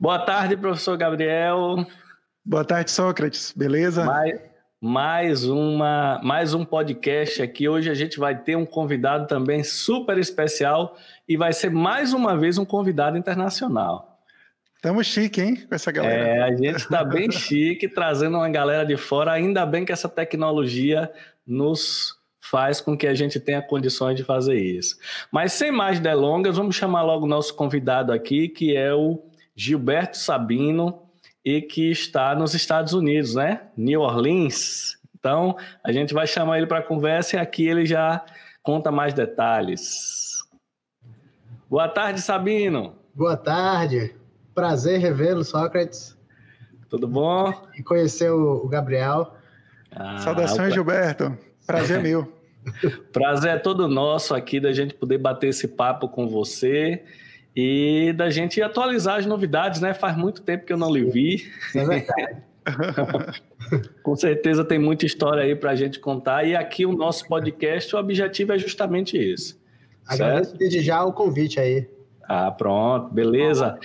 Boa tarde, professor Gabriel. Boa tarde, Sócrates. Beleza? Mais, mais, uma, mais um podcast aqui. Hoje a gente vai ter um convidado também super especial e vai ser mais uma vez um convidado internacional. Estamos chique, hein, com essa galera. É, a gente está bem chique, trazendo uma galera de fora. Ainda bem que essa tecnologia nos faz com que a gente tenha condições de fazer isso. Mas sem mais delongas, vamos chamar logo o nosso convidado aqui, que é o Gilberto Sabino, e que está nos Estados Unidos, né? New Orleans. Então, a gente vai chamar ele para conversa e aqui ele já conta mais detalhes. Boa tarde, Sabino. Boa tarde. Prazer revê-lo, Sócrates. Tudo bom? E conhecer o Gabriel. Ah, Saudações, Gilberto. Prazer meu. Prazer é todo nosso aqui da gente poder bater esse papo com você e da gente atualizar as novidades, né? Faz muito tempo que eu não lhe vi. É verdade. Com certeza tem muita história aí para a gente contar. E aqui o nosso podcast, o objetivo é justamente esse. Agradeço desde já o convite aí. Ah, pronto, beleza.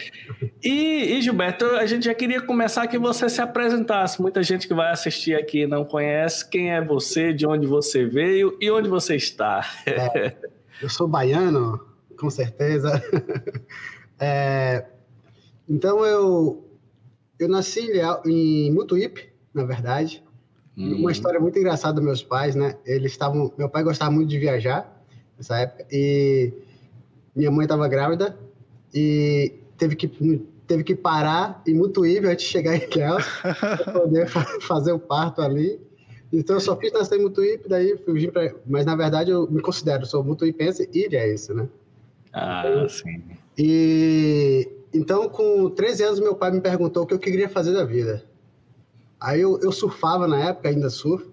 E, e, Gilberto, a gente já queria começar que você se apresentasse. Muita gente que vai assistir aqui não conhece quem é você, de onde você veio e onde você está. É, eu sou baiano, com certeza. É, então eu eu nasci em Mutuípe, na verdade. Hum. Uma história muito engraçada dos meus pais, né? Eles estavam, meu pai gostava muito de viajar nessa época e minha mãe estava grávida e teve que teve que parar em Mutuípe antes de chegar em Ilhéus para poder fazer o parto ali. Então eu só fiz nascer em Mutuípe, daí fui para, mas na verdade eu me considero sou mutuipense e ilhéense, né? Ah, sim. E então, com 13 anos, meu pai me perguntou o que eu queria fazer da vida. Aí eu, eu surfava na época, ainda surfo,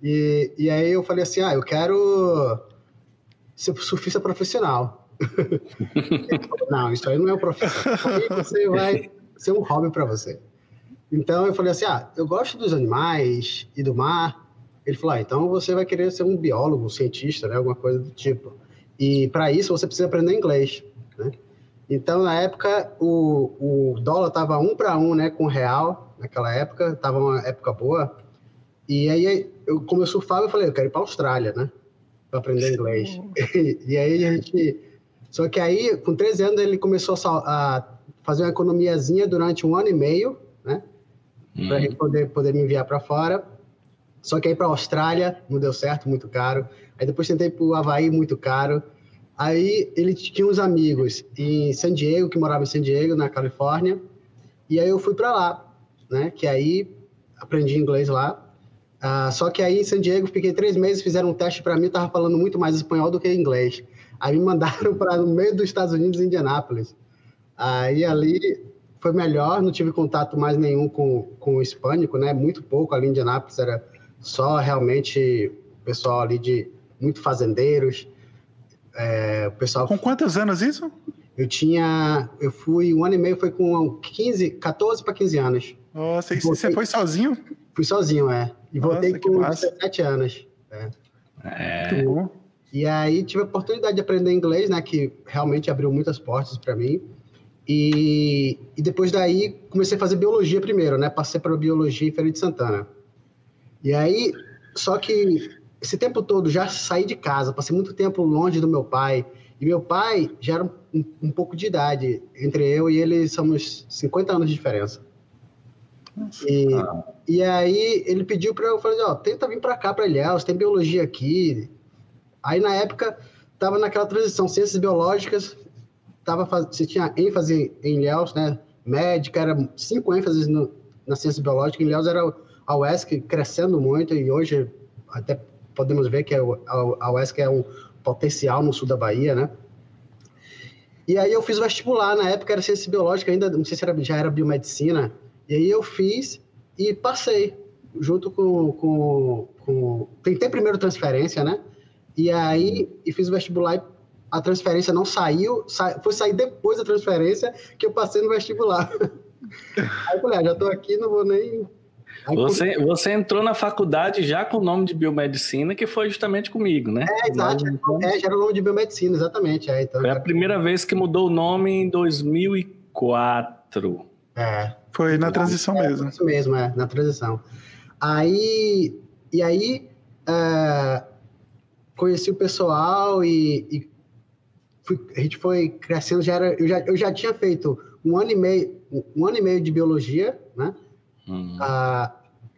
e, e aí eu falei assim: ah, eu quero ser surfista profissional. falou, não, isso aí não é o profissão. Aí você vai ser um hobby para você. Então eu falei assim: ah, eu gosto dos animais e do mar. Ele falou: ah, então você vai querer ser um biólogo, um cientista, né, alguma coisa do tipo. E para isso você precisa aprender inglês, né? Então, na época, o, o dólar estava um para um né, com o real, naquela época, estava uma época boa. E aí, eu, como eu surfava, eu falei, eu quero ir para a Austrália, né? Para aprender inglês. e aí a gente. Só que aí, com 13 anos, ele começou a, a fazer uma economiazinha durante um ano e meio, né? Hum. Para a gente poder, poder me enviar para fora. Só que aí para a Austrália não deu certo, muito caro. Aí depois tentei para o Havaí, muito caro. Aí ele tinha uns amigos em San Diego, que morava em San Diego, na Califórnia. E aí eu fui para lá, né? Que aí aprendi inglês lá. Uh, só que aí em San Diego fiquei três meses, fizeram um teste para mim, tava falando muito mais espanhol do que inglês. Aí me mandaram para no meio dos Estados Unidos, Indianápolis. Aí ali foi melhor, não tive contato mais nenhum com, com o hispânico, né? Muito pouco ali em Indianápolis, era só realmente pessoal ali de muito fazendeiros. É, o pessoal. Com quantos anos isso? Eu tinha. Eu fui. Um ano e meio foi com 15, 14 para 15 anos. Nossa, e você foi sozinho? Fui sozinho, é. E Nossa, voltei com 17 anos. É. é. Muito bom. E aí tive a oportunidade de aprender inglês, né? Que realmente abriu muitas portas para mim. E, e, depois daí comecei a fazer biologia primeiro, né? Passei para biologia em Feira de Santana. E aí, só que esse tempo todo já saí de casa, passei muito tempo longe do meu pai. E meu pai já era um, um pouco de idade. Entre eu e ele somos 50 anos de diferença. E, ah. e aí ele pediu para eu falar, ó, tenta vir para cá para Ilhéus, tem biologia aqui. Aí na época tava naquela transição, ciências biológicas, tava você tinha ênfase em Ilhéus, né? Médica era cinco ênfases no, na ciência biológica, em Ilhéus era a UESC crescendo muito e hoje até podemos ver que é a UESC é um potencial no sul da Bahia, né? E aí eu fiz vestibular, na época era ciência biológica, ainda não sei se era, já era biomedicina, e aí eu fiz e passei, junto com, com, com... Tentei primeiro transferência, né? E aí e fiz vestibular e a transferência não saiu, sa... foi sair depois da transferência que eu passei no vestibular. aí eu falei, ah, já estou aqui, não vou nem você, você entrou na faculdade já com o nome de biomedicina, que foi justamente comigo, né? É, exato. é, já era o nome de biomedicina, exatamente. É, então, foi a primeira vez que mudou o nome em 2004. É. Foi na transição é, mesmo. Isso mesmo, é, na transição. Aí, e aí, é, conheci o pessoal e, e fui, a gente foi crescendo, já era, eu, já, eu já tinha feito um ano e meio, um ano e meio de biologia, né? Uhum. Ah,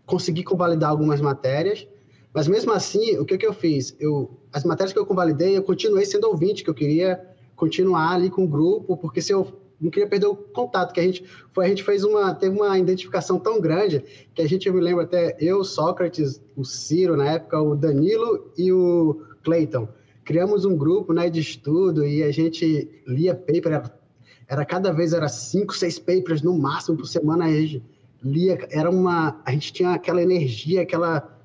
consegui convalidar algumas matérias, mas mesmo assim, o que, que eu fiz? Eu, as matérias que eu convalidei, eu continuei sendo ouvinte, que eu queria continuar ali com o grupo, porque se eu não queria perder o contato, que a gente foi, a gente fez uma, teve uma identificação tão grande que a gente, eu me lembro até eu, Sócrates, o Ciro na época, o Danilo e o Clayton, criamos um grupo né, de estudo e a gente lia paper, era, era cada vez era cinco, seis papers no máximo por semana, a gente lia, era uma, a gente tinha aquela energia, aquela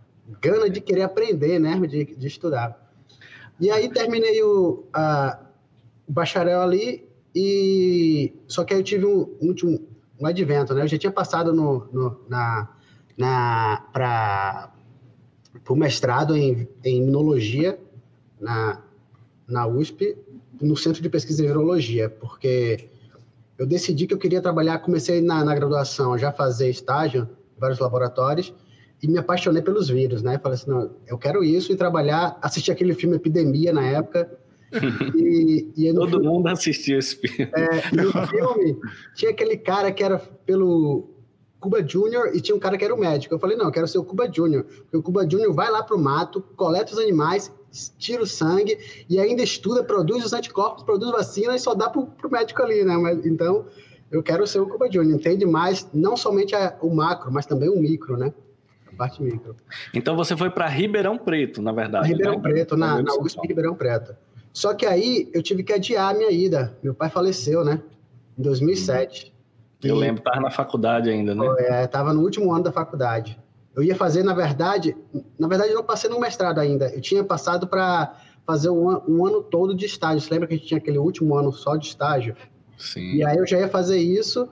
gana de querer aprender, né, de, de estudar. E aí terminei o, a, o bacharel ali e só que aí eu tive um, último um advento, né? Eu já tinha passado no, no na, na para o mestrado em, em imunologia na, na USP, no Centro de Pesquisa em Virologia, porque eu decidi que eu queria trabalhar, comecei na, na graduação já fazer estágio em vários laboratórios e me apaixonei pelos vírus, né? Falei assim, não, eu quero isso e trabalhar, assistir aquele filme Epidemia na época, e, e Todo filme, mundo assistiu esse filme. É, no filme, tinha aquele cara que era pelo Cuba Júnior e tinha um cara que era o médico. Eu falei, não, eu quero ser o Cuba Júnior. Porque o Cuba Júnior vai lá pro mato, coleta os animais, tira o sangue e ainda estuda, produz os anticorpos, produz vacina e só dá pro, pro médico ali, né? Mas, então, eu quero ser o Cuba Júnior. Entende mais, não somente a, o macro, mas também o micro, né? A parte micro. Então, você foi para Ribeirão Preto, na verdade. Ribeirão né? Preto, na, na USP Ribeirão Preto. Só que aí eu tive que adiar a minha ida. Meu pai faleceu, né? Em 2007. Eu e... lembro, estava na faculdade ainda, né? É, estava no último ano da faculdade. Eu ia fazer, na verdade, na verdade eu não passei no mestrado ainda. Eu tinha passado para fazer um, um, ano todo de estágio. Você lembra que a gente tinha aquele último ano só de estágio? Sim. E aí eu já ia fazer isso,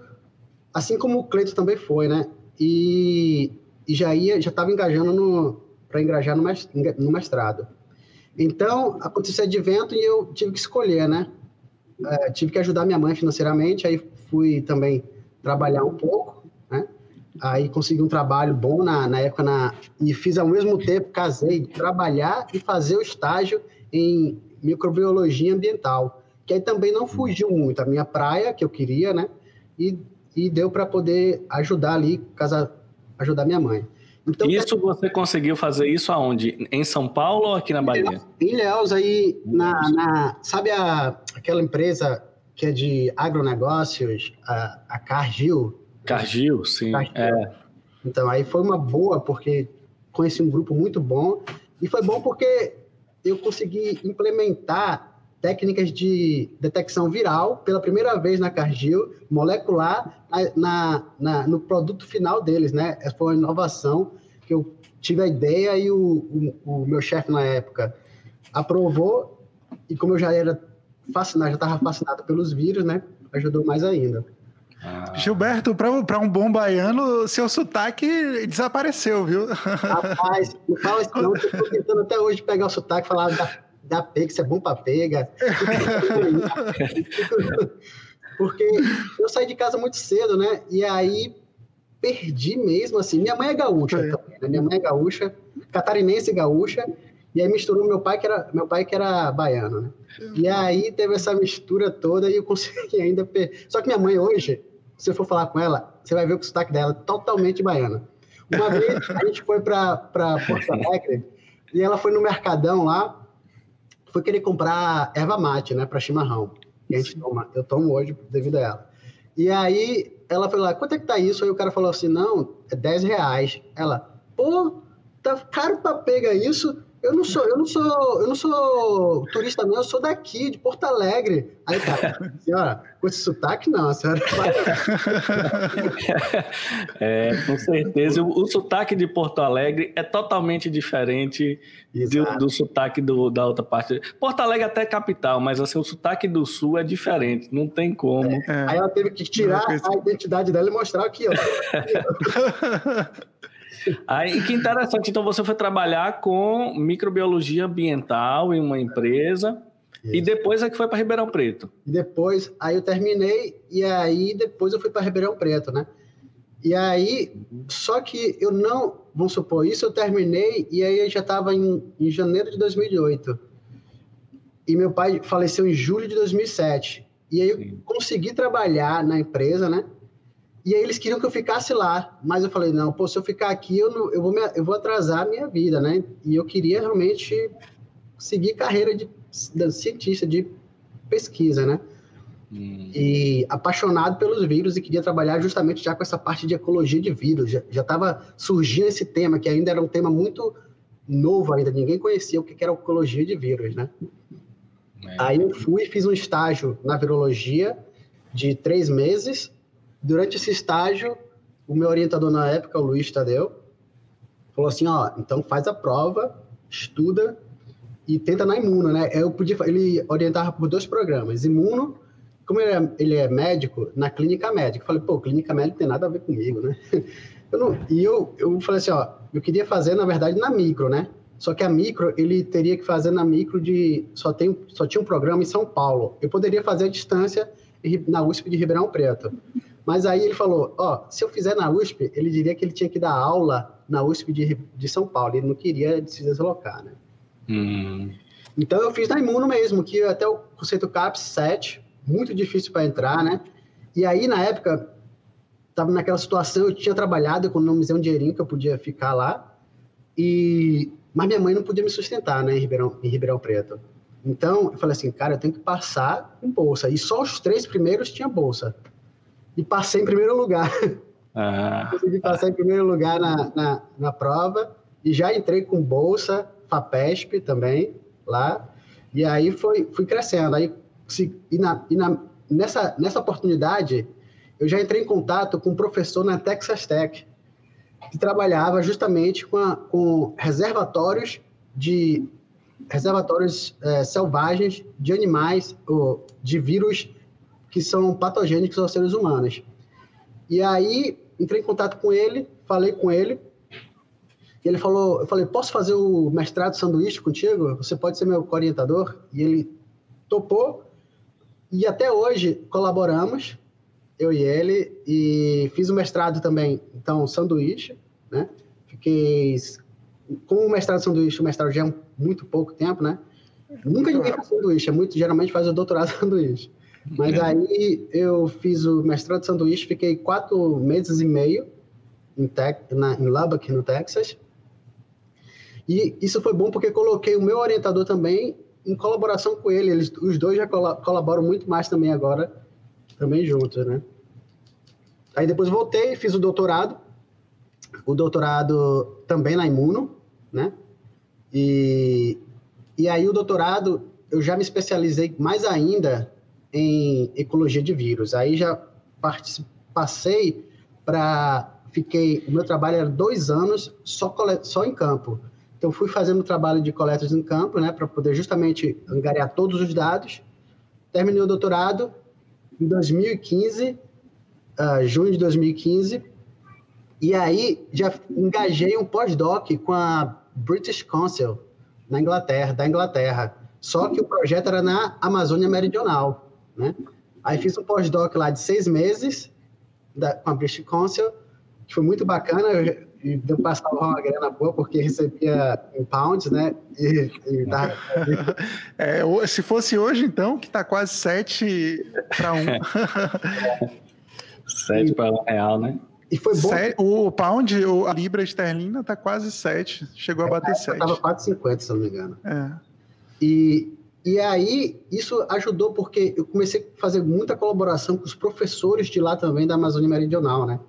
assim como o Cleito também foi, né? E, e já ia, já estava engajando para engajar no mestrado. Então, aconteceu esse advento e eu tive que escolher, né? É, tive que ajudar minha mãe financeiramente, aí fui também trabalhar um pouco? Aí consegui um trabalho bom na, na época na, e fiz ao mesmo tempo, casei, trabalhar e fazer o estágio em microbiologia ambiental, que aí também não fugiu muito a minha praia, que eu queria, né? E, e deu para poder ajudar ali, casa, ajudar minha mãe. Então, isso você conseguiu fazer isso aonde? Em São Paulo ou aqui na Bahia? Em Ilhéus, aí, na, na, sabe a, aquela empresa que é de agronegócios, a, a Cargill? Cargill, sim. Cargill. É. Então, aí foi uma boa, porque conheci um grupo muito bom, e foi bom porque eu consegui implementar técnicas de detecção viral pela primeira vez na Cargill, molecular, na, na, no produto final deles, né? Foi uma inovação que eu tive a ideia e o, o, o meu chefe na época aprovou, e como eu já era fascinado, já estava fascinado pelos vírus, né? Ajudou mais ainda. Ah. Gilberto, para um bom baiano, seu sotaque desapareceu, viu? Rapaz, não fala isso não, eu estou tentando até hoje pegar o sotaque e falar da dá pega, isso é bom para pega. Porque eu saí de casa muito cedo, né? E aí perdi mesmo, assim. Minha mãe é gaúcha é. também, né? Minha mãe é gaúcha, catarinense gaúcha. E aí misturou meu pai, que era, meu pai que era baiano, né? E aí teve essa mistura toda e eu consegui ainda... Per... Só que minha mãe hoje, se eu for falar com ela, você vai ver o sotaque dela é totalmente baiana. Uma vez a gente foi para Porto Alegre e ela foi no Mercadão lá foi querer comprar erva mate, né, para chimarrão. Que a gente toma, eu tomo hoje devido a ela. E aí ela falou lá, quanto é que tá isso? Aí o cara falou assim, não, é 10 reais. Ela, pô, tá caro para pegar isso? Eu não sou, eu não sou, eu não sou turista não, eu sou daqui, de Porto Alegre. Aí, cara, senhora, com esse sotaque não, a senhora. É, com certeza. O, o, sotaque de Porto Alegre é totalmente diferente do, do, sotaque do, da outra parte. Porto Alegre até é capital, mas assim, o sotaque do sul é diferente, não tem como. É. Aí ela teve que tirar a identidade dela e mostrar aqui, ó. Aí, que interessante. Então, você foi trabalhar com microbiologia ambiental em uma empresa. Isso. E depois é que foi para Ribeirão Preto. Depois, aí eu terminei e aí depois eu fui para Ribeirão Preto, né? E aí, só que eu não, vamos supor, isso eu terminei e aí eu já estava em, em janeiro de 2008. E meu pai faleceu em julho de 2007. E aí eu consegui trabalhar na empresa, né? E aí eles queriam que eu ficasse lá, mas eu falei, não, pô, se eu ficar aqui, eu, não, eu, vou, me, eu vou atrasar a minha vida, né? E eu queria realmente seguir carreira de, de cientista, de pesquisa, né? Hum. E apaixonado pelos vírus e queria trabalhar justamente já com essa parte de ecologia de vírus. Já estava surgindo esse tema, que ainda era um tema muito novo ainda, ninguém conhecia o que era ecologia de vírus, né? É. Aí eu fui e fiz um estágio na virologia de três meses. Durante esse estágio, o meu orientador na época, o Luiz Tadeu, falou assim, ó, então faz a prova, estuda e tenta na imuno, né? Eu podia, ele orientava por dois programas, imuno como ele é, ele é, médico, na clínica médica, eu falei, pô, clínica médica tem nada a ver comigo, né? Eu não, e eu, eu falei assim, ó, eu queria fazer, na verdade, na micro, né? Só que a micro, ele teria que fazer na micro de. Só, tem, só tinha um programa em São Paulo. Eu poderia fazer a distância na USP de Ribeirão Preto. Mas aí ele falou: ó, se eu fizer na USP, ele diria que ele tinha que dar aula na USP de, de São Paulo. Ele não queria se deslocar, né? Hum. Então eu fiz na Imuno mesmo, que até o conceito CAPS 7, muito difícil para entrar, né? E aí, na época, estava naquela situação, eu tinha trabalhado, economizei um dinheirinho que eu podia ficar lá, e mas minha mãe não podia me sustentar, né, em Ribeirão, em Ribeirão Preto. Então, eu falei assim, cara, eu tenho que passar com bolsa. E só os três primeiros tinha bolsa. E passei em primeiro lugar. Ah. Consegui passar em primeiro lugar na, na, na prova. E já entrei com bolsa, FAPESP também, lá. E aí foi, fui crescendo. Aí se, e na, e na, nessa, nessa oportunidade, eu já entrei em contato com um professor na Texas Tech, que trabalhava justamente com, a, com reservatórios de reservatórios é, selvagens de animais ou de vírus que são patogênicos aos seres humanos. E aí entrei em contato com ele, falei com ele, e ele falou, eu falei, posso fazer o mestrado sanduíche contigo? Você pode ser meu orientador? E ele topou. E até hoje colaboramos, eu e ele, e fiz o mestrado também, então, sanduíche, né? Fiquei com o mestrado sanduíche, o mestrado já é muito pouco tempo, né? Nunca ninguém faz sanduíche, é muito, geralmente faz o doutorado sanduíche. Mas aí eu fiz o mestrado sanduíche, fiquei quatro meses e meio em, na, em Lubbock, no Texas. E isso foi bom porque coloquei o meu orientador também em colaboração com ele. Eles, os dois já colaboram muito mais também agora, também juntos, né? Aí depois voltei, fiz o doutorado, o doutorado também na Imuno, né? E, e aí o doutorado eu já me especializei mais ainda em ecologia de vírus. Aí já passei para fiquei o meu trabalho era dois anos só só em campo então, fui fazendo trabalho de coletas em campo, né, para poder justamente angariar todos os dados. Terminei o doutorado em 2015, uh, ah, junho de 2015, e aí já engajei um pós-doc com a British Council na Inglaterra, da Inglaterra. Só que o projeto era na Amazônia Meridional, né? Aí fiz um pós-doc lá de seis meses da, com a British Council, que foi muito bacana. E deu passava uma grana boa porque recebia em pounds, né? E, e dava... é, se fosse hoje, então, que está quase 7 para 1. 7 para 1 real, né? E foi bom. o pound, a libra esterlina está quase 7. Chegou a é, bater 7. Estava 4,50, se não me engano. É. E, e aí, isso ajudou porque eu comecei a fazer muita colaboração com os professores de lá também, da Amazônia Meridional, né?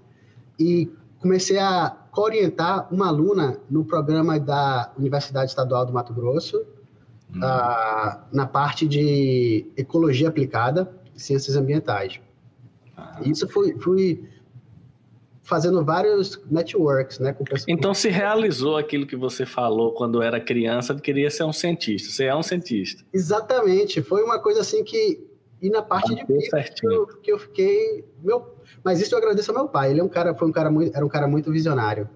E comecei a orientar uma aluna no programa da Universidade Estadual do Mato Grosso, hum. uh, na parte de ecologia aplicada, ciências ambientais. Ah. Isso fui, fui fazendo vários networks, né? Com pessoas. Então se realizou aquilo que você falou quando era criança, de queria ser um cientista. Você é um cientista. Exatamente. Foi uma coisa assim que e na parte de vida que eu, que eu fiquei meu mas isso eu agradeço ao meu pai. Ele é um cara, foi um cara muito, era um cara muito visionário.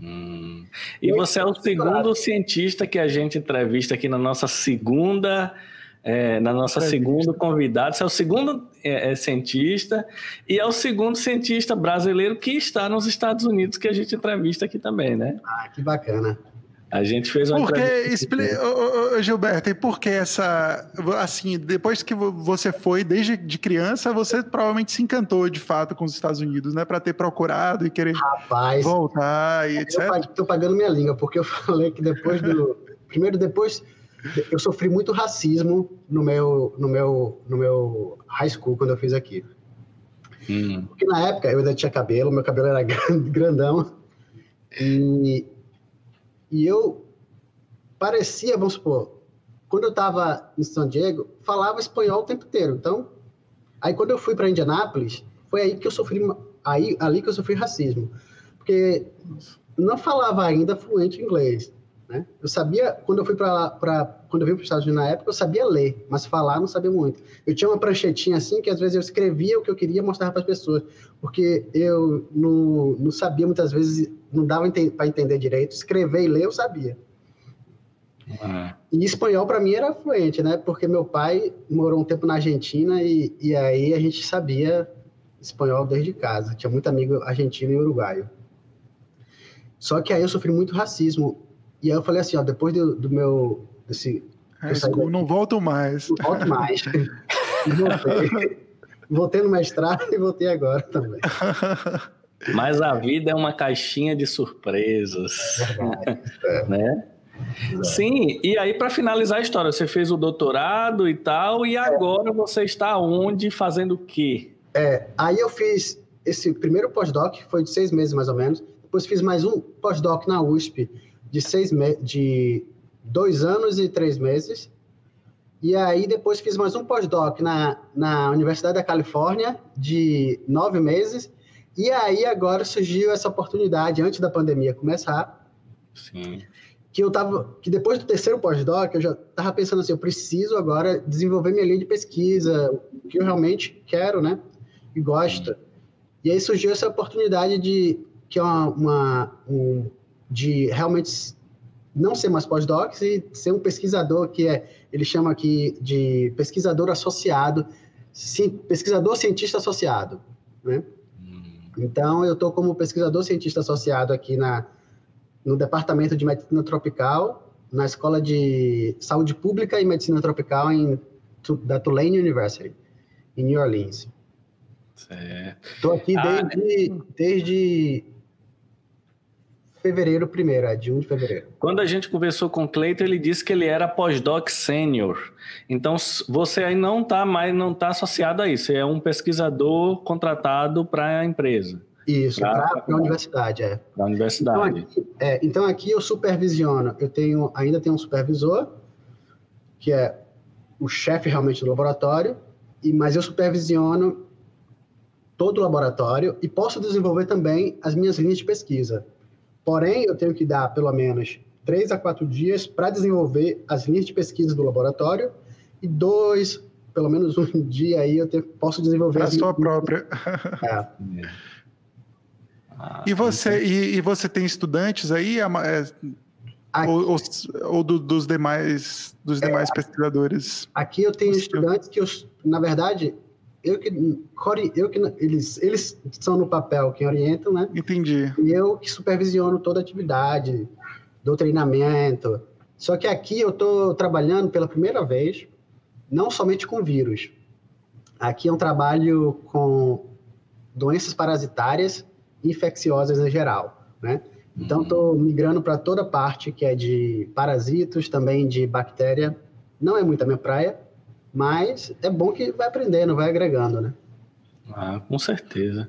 Hum. E você é o segundo cientista que a gente entrevista aqui na nossa segunda é, na nossa segunda convidada. Você é o segundo é, é, cientista e é o segundo cientista brasileiro que está nos Estados Unidos que a gente entrevista aqui também, né? Ah, que bacana. A gente fez uma Porque, expli... Gilberto, e por que essa. Assim, depois que você foi, desde de criança, você provavelmente se encantou de fato com os Estados Unidos, né? Para ter procurado e querer Rapaz, voltar e etc. Eu tô pagando minha língua, porque eu falei que depois do. Primeiro, depois. Eu sofri muito racismo no meu, no meu, no meu high school quando eu fiz aqui. Hum. Porque na época eu ainda tinha cabelo, meu cabelo era grandão. E e eu parecia, vamos supor, quando eu estava em São Diego, falava espanhol o tempo inteiro. Então, aí quando eu fui para Indianápolis, foi aí que eu sofri, aí ali que eu sofri racismo, porque não falava ainda fluente inglês, né? Eu sabia quando eu fui para quando eu vim para os Estados Unidos na época, eu sabia ler, mas falar não sabia muito. Eu tinha uma pranchetinha assim que às vezes eu escrevia o que eu queria mostrar para as pessoas, porque eu não, não sabia muitas vezes não dava para entender direito. Escrever e ler eu sabia. Uhum. E espanhol para mim era fluente, né? Porque meu pai morou um tempo na Argentina e, e aí a gente sabia espanhol desde casa. Tinha muito amigo argentino e uruguaio. Só que aí eu sofri muito racismo. E aí eu falei assim, ó, depois do, do meu... Desse, é, daqui, não volto mais. Não volto mais. voltei. voltei no mestrado e voltei agora também. Mas a vida é uma caixinha de surpresas, é. né? Sim, e aí para finalizar a história, você fez o doutorado e tal, e agora você está onde, fazendo o quê? É, aí eu fiz esse primeiro pós-doc, foi de seis meses mais ou menos, depois fiz mais um pós-doc na USP de seis de dois anos e três meses, e aí depois fiz mais um pós-doc na, na Universidade da Califórnia de nove meses, e aí agora surgiu essa oportunidade, antes da pandemia começar, Sim. que eu tava, que depois do terceiro pós-doc, eu já estava pensando assim, eu preciso agora desenvolver minha linha de pesquisa, o que eu realmente quero, né, e gosto. E aí surgiu essa oportunidade de, que é uma, uma um, de realmente não ser mais pós-doc e ser um pesquisador que é, ele chama aqui de pesquisador associado, pesquisador cientista associado, né? Então, eu estou como pesquisador cientista associado aqui na, no Departamento de Medicina Tropical, na Escola de Saúde Pública e Medicina Tropical em, da Tulane University, em New Orleans. Estou aqui ah, desde, né? desde fevereiro primeiro, é de 1 de fevereiro. Quando a gente conversou com o Cleiton, ele disse que ele era pós-doc sênior. Então, você aí não está mais, não está associado a isso. É um pesquisador contratado para a empresa. Isso, para a universidade, é. Para a universidade. Então aqui, é, então aqui eu supervisiono. Eu tenho, ainda tenho um supervisor, que é o chefe realmente do laboratório, e, mas eu supervisiono todo o laboratório e posso desenvolver também as minhas linhas de pesquisa. Porém, eu tenho que dar pelo menos três a quatro dias para desenvolver as linhas de pesquisa do laboratório e dois, pelo menos um dia aí eu tenho, posso desenvolver a sua própria. É. Ah, e você e, e, você tem estudantes aí é, ou, ou, ou do, dos demais dos é, demais é, pesquisadores? Aqui eu tenho estudantes que eu, na verdade eu que, eu que eles, eles são no papel quem orientam, né? Entendi. E eu que supervisiono toda a atividade, do treinamento. Só que aqui eu estou trabalhando pela primeira vez, não somente com vírus. Aqui é um trabalho com doenças parasitárias infecciosas em geral, né? Então, estou migrando para toda a parte que é de parasitos, também de bactéria. Não é muito a minha praia, mas é bom que vai aprendendo, vai agregando, né? Ah, com certeza.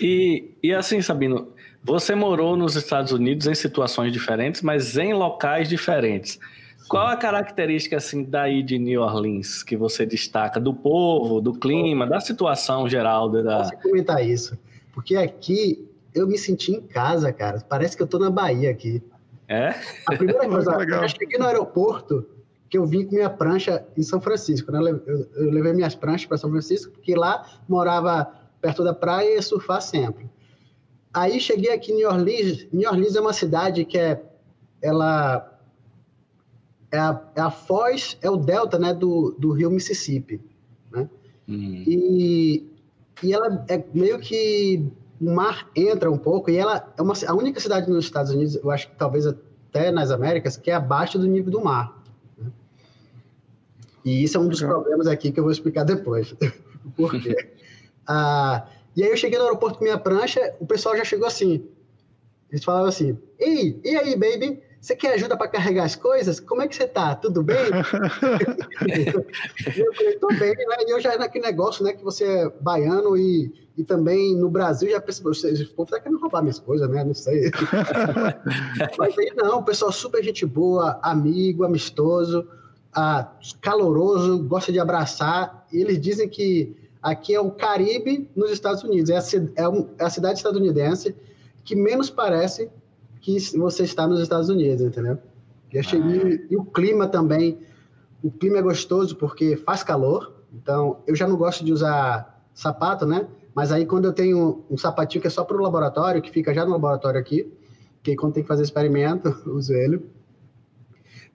E, e assim, Sabino, você morou nos Estados Unidos em situações diferentes, mas em locais diferentes. Sim. Qual a característica assim daí de New Orleans que você destaca do povo, do clima, da situação geral da? Posso comentar isso? Porque aqui eu me senti em casa, cara. Parece que eu tô na Bahia aqui. É? A primeira coisa, eu cheguei no aeroporto, que eu vim com minha prancha em São Francisco. Né? Eu, eu levei minhas pranchas para São Francisco, porque lá morava perto da praia e ia surfar sempre. Aí cheguei aqui em New Orleans. New Orleans é uma cidade que é, ela é a, é a foz, é o delta né, do, do rio Mississippi. Né? Uhum. E, e ela é meio que o mar entra um pouco, e ela é uma, a única cidade nos Estados Unidos, eu acho que talvez até nas Américas, que é abaixo do nível do mar. E isso é um dos problemas aqui que eu vou explicar depois. Por quê? ah, e aí eu cheguei no aeroporto com minha prancha, o pessoal já chegou assim. Eles falavam assim: Ei, e aí, baby? Você quer ajuda para carregar as coisas? Como é que você tá? Tudo bem? eu falei, tô bem, né? E eu já era naquele negócio, né? Que você é baiano e, e também no Brasil já percebeu, o povo tá querendo roubar minhas coisas, né? Não sei. Mas aí não, o pessoal super gente boa, amigo, amistoso, ah, caloroso, gosta de abraçar. E eles dizem que aqui é o Caribe nos Estados Unidos, é a, é, um, é a cidade estadunidense que menos parece que você está nos Estados Unidos, entendeu? E, achei, ah, e o clima também, o clima é gostoso porque faz calor, então eu já não gosto de usar sapato, né? Mas aí quando eu tenho um sapatinho que é só para o laboratório, que fica já no laboratório aqui, que quando tem que fazer experimento, uso ele.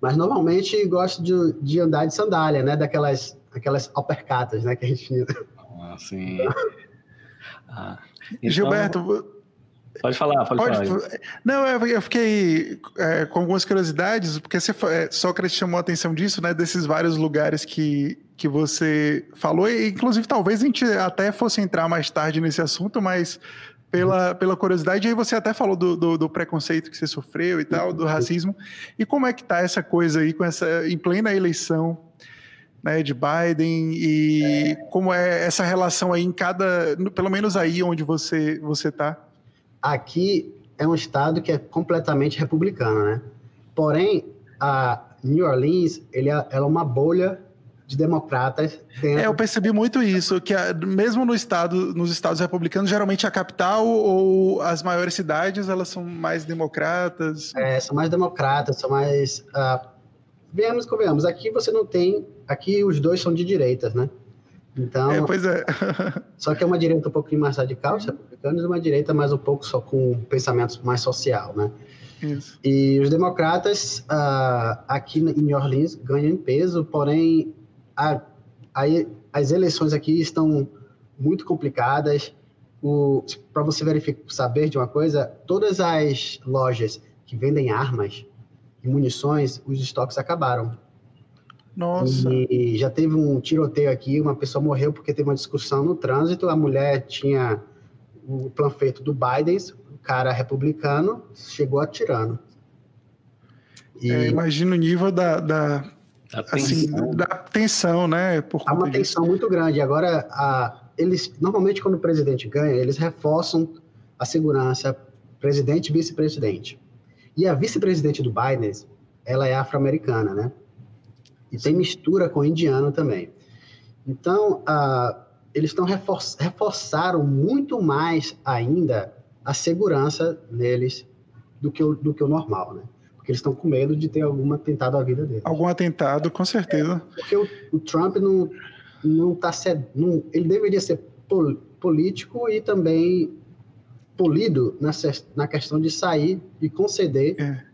Mas normalmente gosto de, de andar de sandália, né? Daquelas aquelas alpercatas, né? Que a gente... Ah, sim. Ah, então... Gilberto, Pode falar, pode, pode falar. Não, eu fiquei é, com algumas curiosidades, porque você, é, Sócrates chamou a atenção disso, né? Desses vários lugares que, que você falou, e inclusive talvez a gente até fosse entrar mais tarde nesse assunto, mas pela, pela curiosidade, aí você até falou do, do, do, preconceito que você sofreu e tal, do racismo. E como é que tá essa coisa aí, com essa, em plena eleição né, de Biden, e é. como é essa relação aí em cada, pelo menos aí onde você, você tá? aqui é um estado que é completamente republicano, né? Porém, a New Orleans, ele é, ela é uma bolha de democratas. Dentro... É, eu percebi muito isso, que a, mesmo no estado, nos estados republicanos, geralmente a capital ou as maiores cidades, elas são mais democratas. É, são mais democratas, são mais... Uh, venhamos, convenhamos, aqui você não tem... Aqui os dois são de direitas, né? Então, é, pois é. só que é uma direita um pouquinho mais radical, os republicanos, e uma direita mais um pouco só com pensamentos mais social, né? Isso. E os democratas uh, aqui em New Orleans ganham em peso, porém a, a, as eleições aqui estão muito complicadas. Para você verificar, saber de uma coisa, todas as lojas que vendem armas e munições, os estoques acabaram. Nossa. E já teve um tiroteio aqui, uma pessoa morreu porque teve uma discussão no trânsito, a mulher tinha o panfleto do Biden, o cara republicano, chegou atirando. E... É, imagina o nível da, da, assim, da tensão, né? Por Há uma disso. tensão muito grande. Agora, a, eles normalmente quando o presidente ganha, eles reforçam a segurança presidente e vice-presidente. E a vice-presidente do Biden, ela é afro-americana, né? E tem mistura com indiano também. Então, uh, eles estão refor reforçaram muito mais ainda a segurança neles do que o, do que o normal, né? Porque eles estão com medo de ter algum atentado à vida deles. Algum atentado, com certeza. É, porque o, o, Trump não não está não, ele deveria ser pol, político e também polido nessa, na questão de sair e conceder é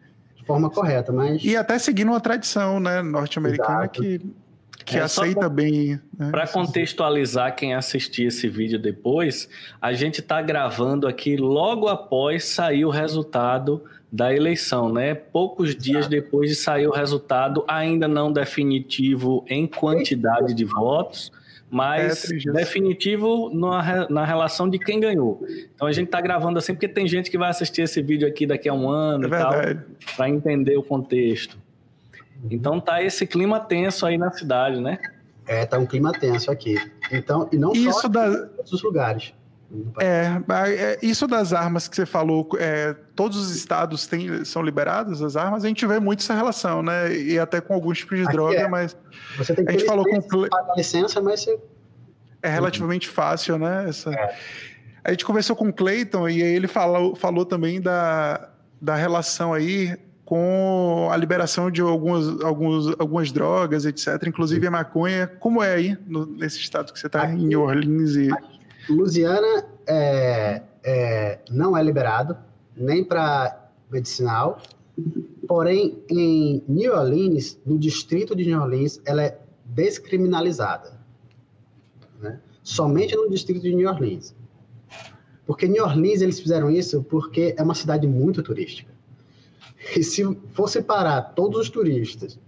forma correta, mas... E até seguindo uma tradição né, norte-americana que, que é, aceita bem. Né? Para contextualizar quem assistir esse vídeo depois, a gente está gravando aqui logo após sair o resultado da eleição, né? Poucos Exato. dias depois de sair o resultado, ainda não definitivo em quantidade de votos, mas é, definitivo na, na relação de quem ganhou. Então a gente está gravando assim porque tem gente que vai assistir esse vídeo aqui daqui a um ano é e tal, para entender o contexto. Então tá esse clima tenso aí na cidade, né? É, tá um clima tenso aqui. Então, e não Isso só da... em outros lugares. É, é, isso das armas que você falou, é, todos os estados têm, são liberados as armas, a gente vê muito essa relação, né? E até com alguns tipos de Aqui droga, é. mas você tem que a gente falou com licença, mas você... é relativamente fácil, né? Essa... É. A gente conversou com o Clayton e ele falou, falou também da, da relação aí com a liberação de algumas, alguns, algumas drogas, etc., inclusive a maconha. Como é aí, no, nesse estado que você está, em New Orleans? E... Aqui Louisiana é, é, não é liberado, nem para medicinal, Porém, em New Orleans, no distrito de New Orleans, ela é descriminalizada. Né? Somente no distrito de New Orleans. Porque New Orleans eles fizeram isso porque é uma cidade muito turística. E se fosse parar todos os turistas,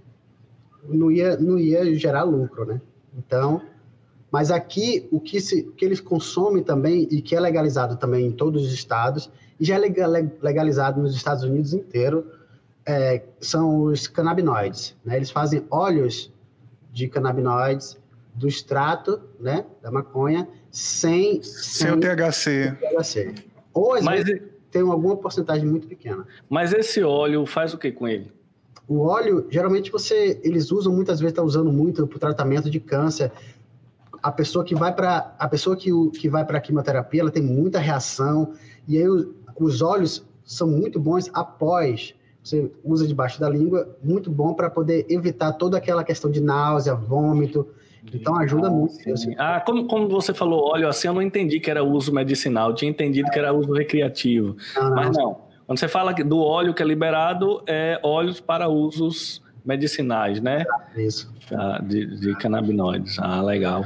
não ia, não ia gerar lucro, né? Então, mas aqui o que, se, o que eles consomem também e que é legalizado também em todos os estados e já é legalizado nos Estados Unidos inteiro é, são os canabinoides. Né? Eles fazem óleos de canabinoides do extrato né, da maconha sem, sem, sem o THC. THC. Ou às Mas, vezes tem alguma porcentagem muito pequena. Mas esse óleo faz o que com ele? O óleo, geralmente você, eles usam muitas vezes está usando muito para o tratamento de câncer. A pessoa que vai para a pessoa que, que vai para a quimioterapia, ela tem muita reação e aí os óleos são muito bons após você usa debaixo da língua, muito bom para poder evitar toda aquela questão de náusea, vômito. Então ajuda ah, muito. Assim. Ah, como, como você falou óleo assim, eu não entendi que era uso medicinal, eu tinha entendido que era uso recreativo. Ah, Mas não. Quando você fala do óleo que é liberado, é óleos para usos medicinais, né? Isso. Ah, de, de canabinoides. Ah, legal.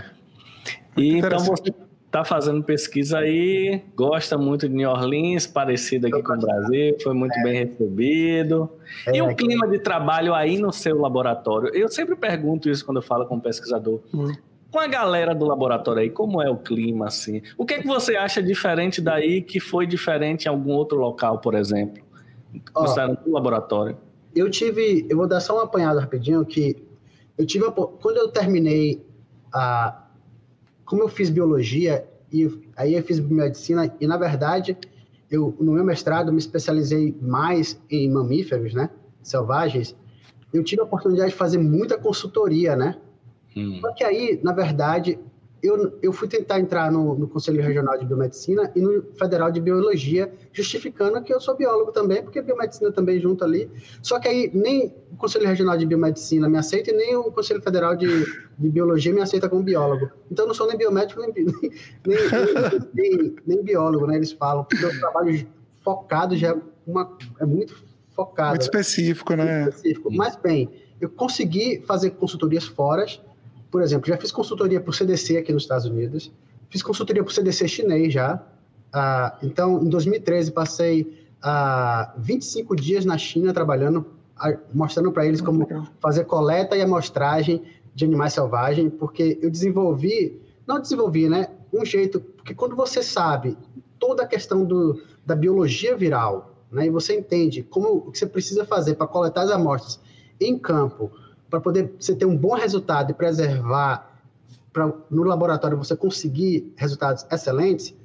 E então você está fazendo pesquisa aí, gosta muito de New Orleans, parecido aqui com o Brasil, foi muito é. bem recebido. É, e o clima de trabalho aí no seu laboratório? Eu sempre pergunto isso quando eu falo com um pesquisador. Hum. Com a galera do laboratório aí, como é o clima assim? O que é que você acha diferente daí que foi diferente em algum outro local, por exemplo? Considerando o laboratório. Eu tive, eu vou dar só um apanhado rapidinho que eu tive quando eu terminei a como eu fiz biologia e aí eu fiz biomedicina e na verdade eu no meu mestrado me especializei mais em mamíferos, né, selvagens. Eu tive a oportunidade de fazer muita consultoria, né? Hum. Só que aí, na verdade, eu, eu fui tentar entrar no, no, Conselho Regional de Biomedicina e no Federal de Biologia, justificando que eu sou biólogo também, porque biomedicina também junto ali. Só que aí nem o Conselho Regional de Biomedicina me aceita e nem o Conselho Federal de, de Biologia me aceita como biólogo. Então eu não sou nem biomédico, nem, nem, nem, nem, nem biólogo, né? Eles falam, porque o trabalho focado já é, uma, é muito focado. Muito específico, né? Muito específico. Mas bem, eu consegui fazer consultorias fora por exemplo, já fiz consultoria para o CDC aqui nos Estados Unidos, fiz consultoria para o CDC chinês já. Ah, então, em 2013, passei ah, 25 dias na China trabalhando, mostrando para eles como fazer coleta e amostragem de animais selvagens, porque eu desenvolvi, não desenvolvi, né? Um jeito, porque quando você sabe toda a questão do, da biologia viral, né? E você entende como o que você precisa fazer para coletar as amostras em campo, para poder você ter um bom resultado e preservar para no laboratório você conseguir resultados excelentes,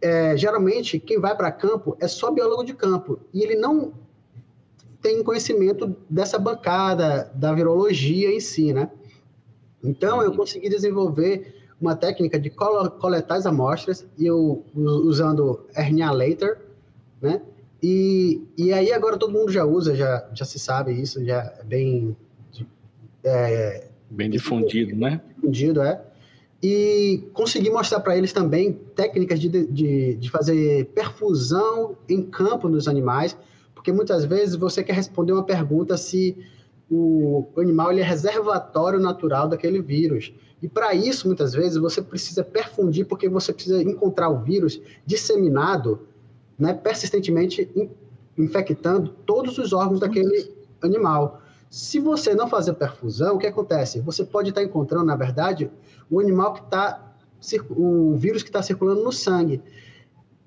é, geralmente quem vai para campo é só biólogo de campo e ele não tem conhecimento dessa bancada da virologia em si, né? Então eu consegui desenvolver uma técnica de coletar as amostras e eu usando RNA later, né? E, e aí agora todo mundo já usa, já, já se sabe isso, já é bem é, Bem difundido, né? Difundido, é. E consegui mostrar para eles também técnicas de, de, de fazer perfusão em campo nos animais, porque muitas vezes você quer responder uma pergunta se o animal ele é reservatório natural daquele vírus. E para isso, muitas vezes, você precisa perfundir, porque você precisa encontrar o vírus disseminado, né, persistentemente infectando todos os órgãos daquele animal. Se você não fazer perfusão, o que acontece? Você pode estar encontrando, na verdade, o animal que está, o vírus que está circulando no sangue,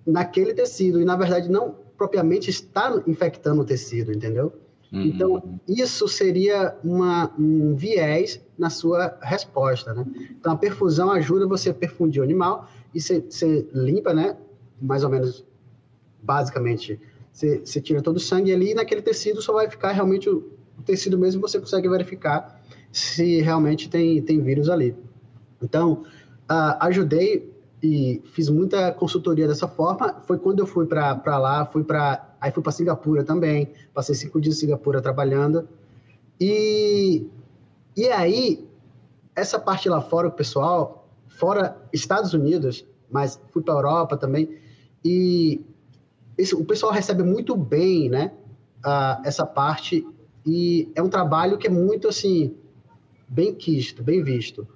naquele tecido, e na verdade não propriamente está infectando o tecido, entendeu? Uhum. Então, isso seria uma, um viés na sua resposta, né? Então, a perfusão ajuda você a perfundir o animal e você, limpa, né? Mais ou menos, basicamente, você, você tira todo o sangue ali e naquele tecido só vai ficar realmente o, o tecido mesmo você consegue verificar se realmente tem, tem vírus ali. Então, uh, ajudei e fiz muita consultoria dessa forma. Foi quando eu fui para lá, fui para aí fui para Singapura também. Passei cinco dias em Singapura trabalhando. E, e aí, essa parte lá fora, o pessoal, fora Estados Unidos, mas fui para Europa também, e esse, o pessoal recebe muito bem, né? uh, essa parte e é um trabalho que é muito assim bem quisto, bem visto.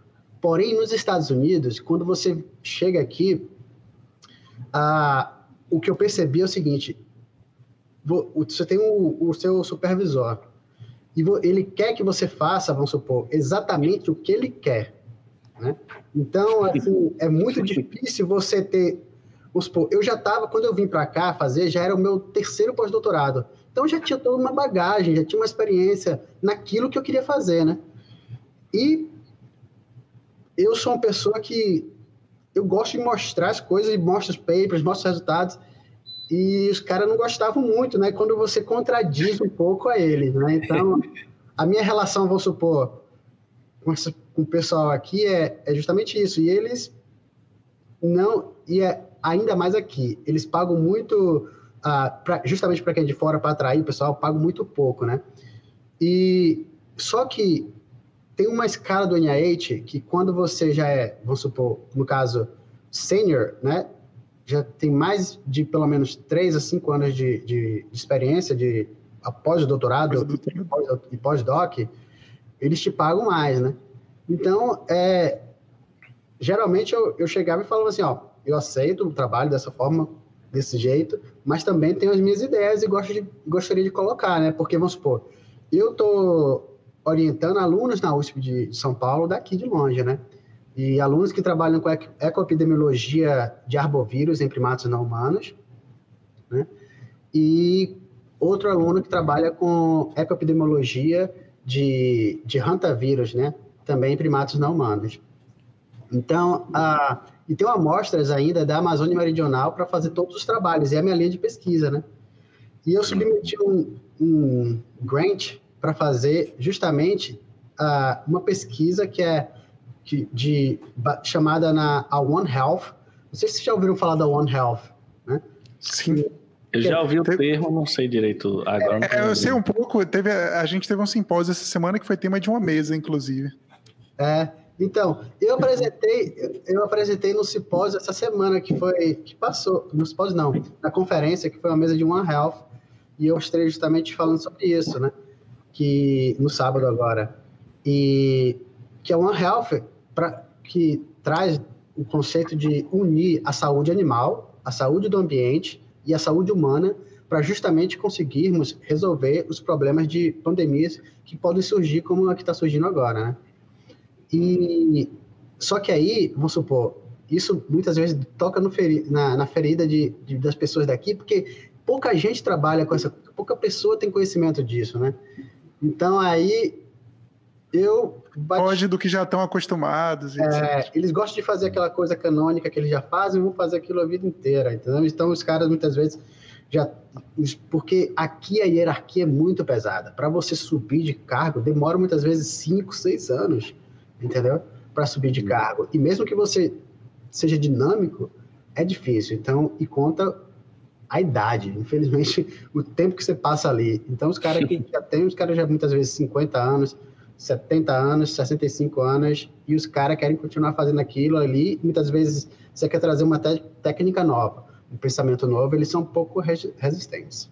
Porém, nos Estados Unidos, quando você chega aqui, uh, o que eu percebi é o seguinte: você tem o, o seu supervisor e ele quer que você faça, vamos supor, exatamente o que ele quer. Né? Então, assim, é muito difícil você ter. Vamos supor, eu já estava, quando eu vim para cá fazer, já era o meu terceiro pós-doutorado. Então, já tinha toda uma bagagem, já tinha uma experiência naquilo que eu queria fazer, né? E eu sou uma pessoa que eu gosto de mostrar as coisas, mostro os papers, mostro os resultados e os caras não gostavam muito, né? Quando você contradiz um pouco a eles, né? Então, a minha relação, vou supor, com, essa, com o pessoal aqui é, é justamente isso. E eles não, e é ainda mais aqui, eles pagam muito, pra, justamente para quem é de fora, para atrair o pessoal, pagam muito pouco, né? E só que tem uma escala do NIH que quando você já é, vamos supor, no caso, senior, né? já tem mais de pelo menos três a cinco anos de, de, de experiência de após o doutorado e pós-doc, eles te pagam mais, né? Então, é, geralmente eu, eu chegava e falava assim, ó, eu aceito o trabalho dessa forma, desse jeito, mas também tenho as minhas ideias e gosto de, gostaria de colocar, né? Porque, vamos supor, eu estou orientando alunos na USP de São Paulo daqui de longe, né? e alunos que trabalham com ecoepidemiologia de arbovírus em primatas não humanos, né? e outro aluno que trabalha com ecoepidemiologia de, de hantavírus, né? também em primatas não humanos. Então, a, e tem amostras ainda da Amazônia Meridional para fazer todos os trabalhos, e é a minha linha de pesquisa, né? E eu submeti um, um grant para fazer justamente uh, uma pesquisa que é de, de chamada na a One Health. Não sei se vocês já ouviram falar da One Health, né? Sim. Eu já ouvi o termo, não sei direito agora. É, eu sei um pouco. Teve, a gente teve um simpósio essa semana que foi tema de uma mesa, inclusive. É. Então, eu apresentei, eu apresentei no simpósio essa semana que foi que passou, no simpósio não, na conferência que foi uma mesa de One Health e eu estarei justamente falando sobre isso, né? Que no sábado agora. E que é One Health pra, que traz o conceito de unir a saúde animal, a saúde do ambiente e a saúde humana para justamente conseguirmos resolver os problemas de pandemias que podem surgir como a que está surgindo agora, né? E só que aí, vamos supor, isso muitas vezes toca feri na, na, ferida de, de, das pessoas daqui, porque pouca gente trabalha com essa, pouca pessoa tem conhecimento disso, né? Então aí eu bati... foge do que já estão acostumados. É, eles gostam de fazer aquela coisa canônica que eles já fazem, vão fazer aquilo a vida inteira, entendeu? Então os caras muitas vezes já porque aqui a hierarquia é muito pesada. Para você subir de cargo demora muitas vezes 5, 6 anos, entendeu? Para subir de cargo. E mesmo que você seja dinâmico, é difícil. Então, e conta a idade, infelizmente, o tempo que você passa ali. Então, os caras que já têm, os caras já muitas vezes 50 anos, 70 anos, 65 anos, e os caras querem continuar fazendo aquilo ali. Muitas vezes você quer trazer uma técnica nova, um pensamento novo, eles são um pouco resistentes.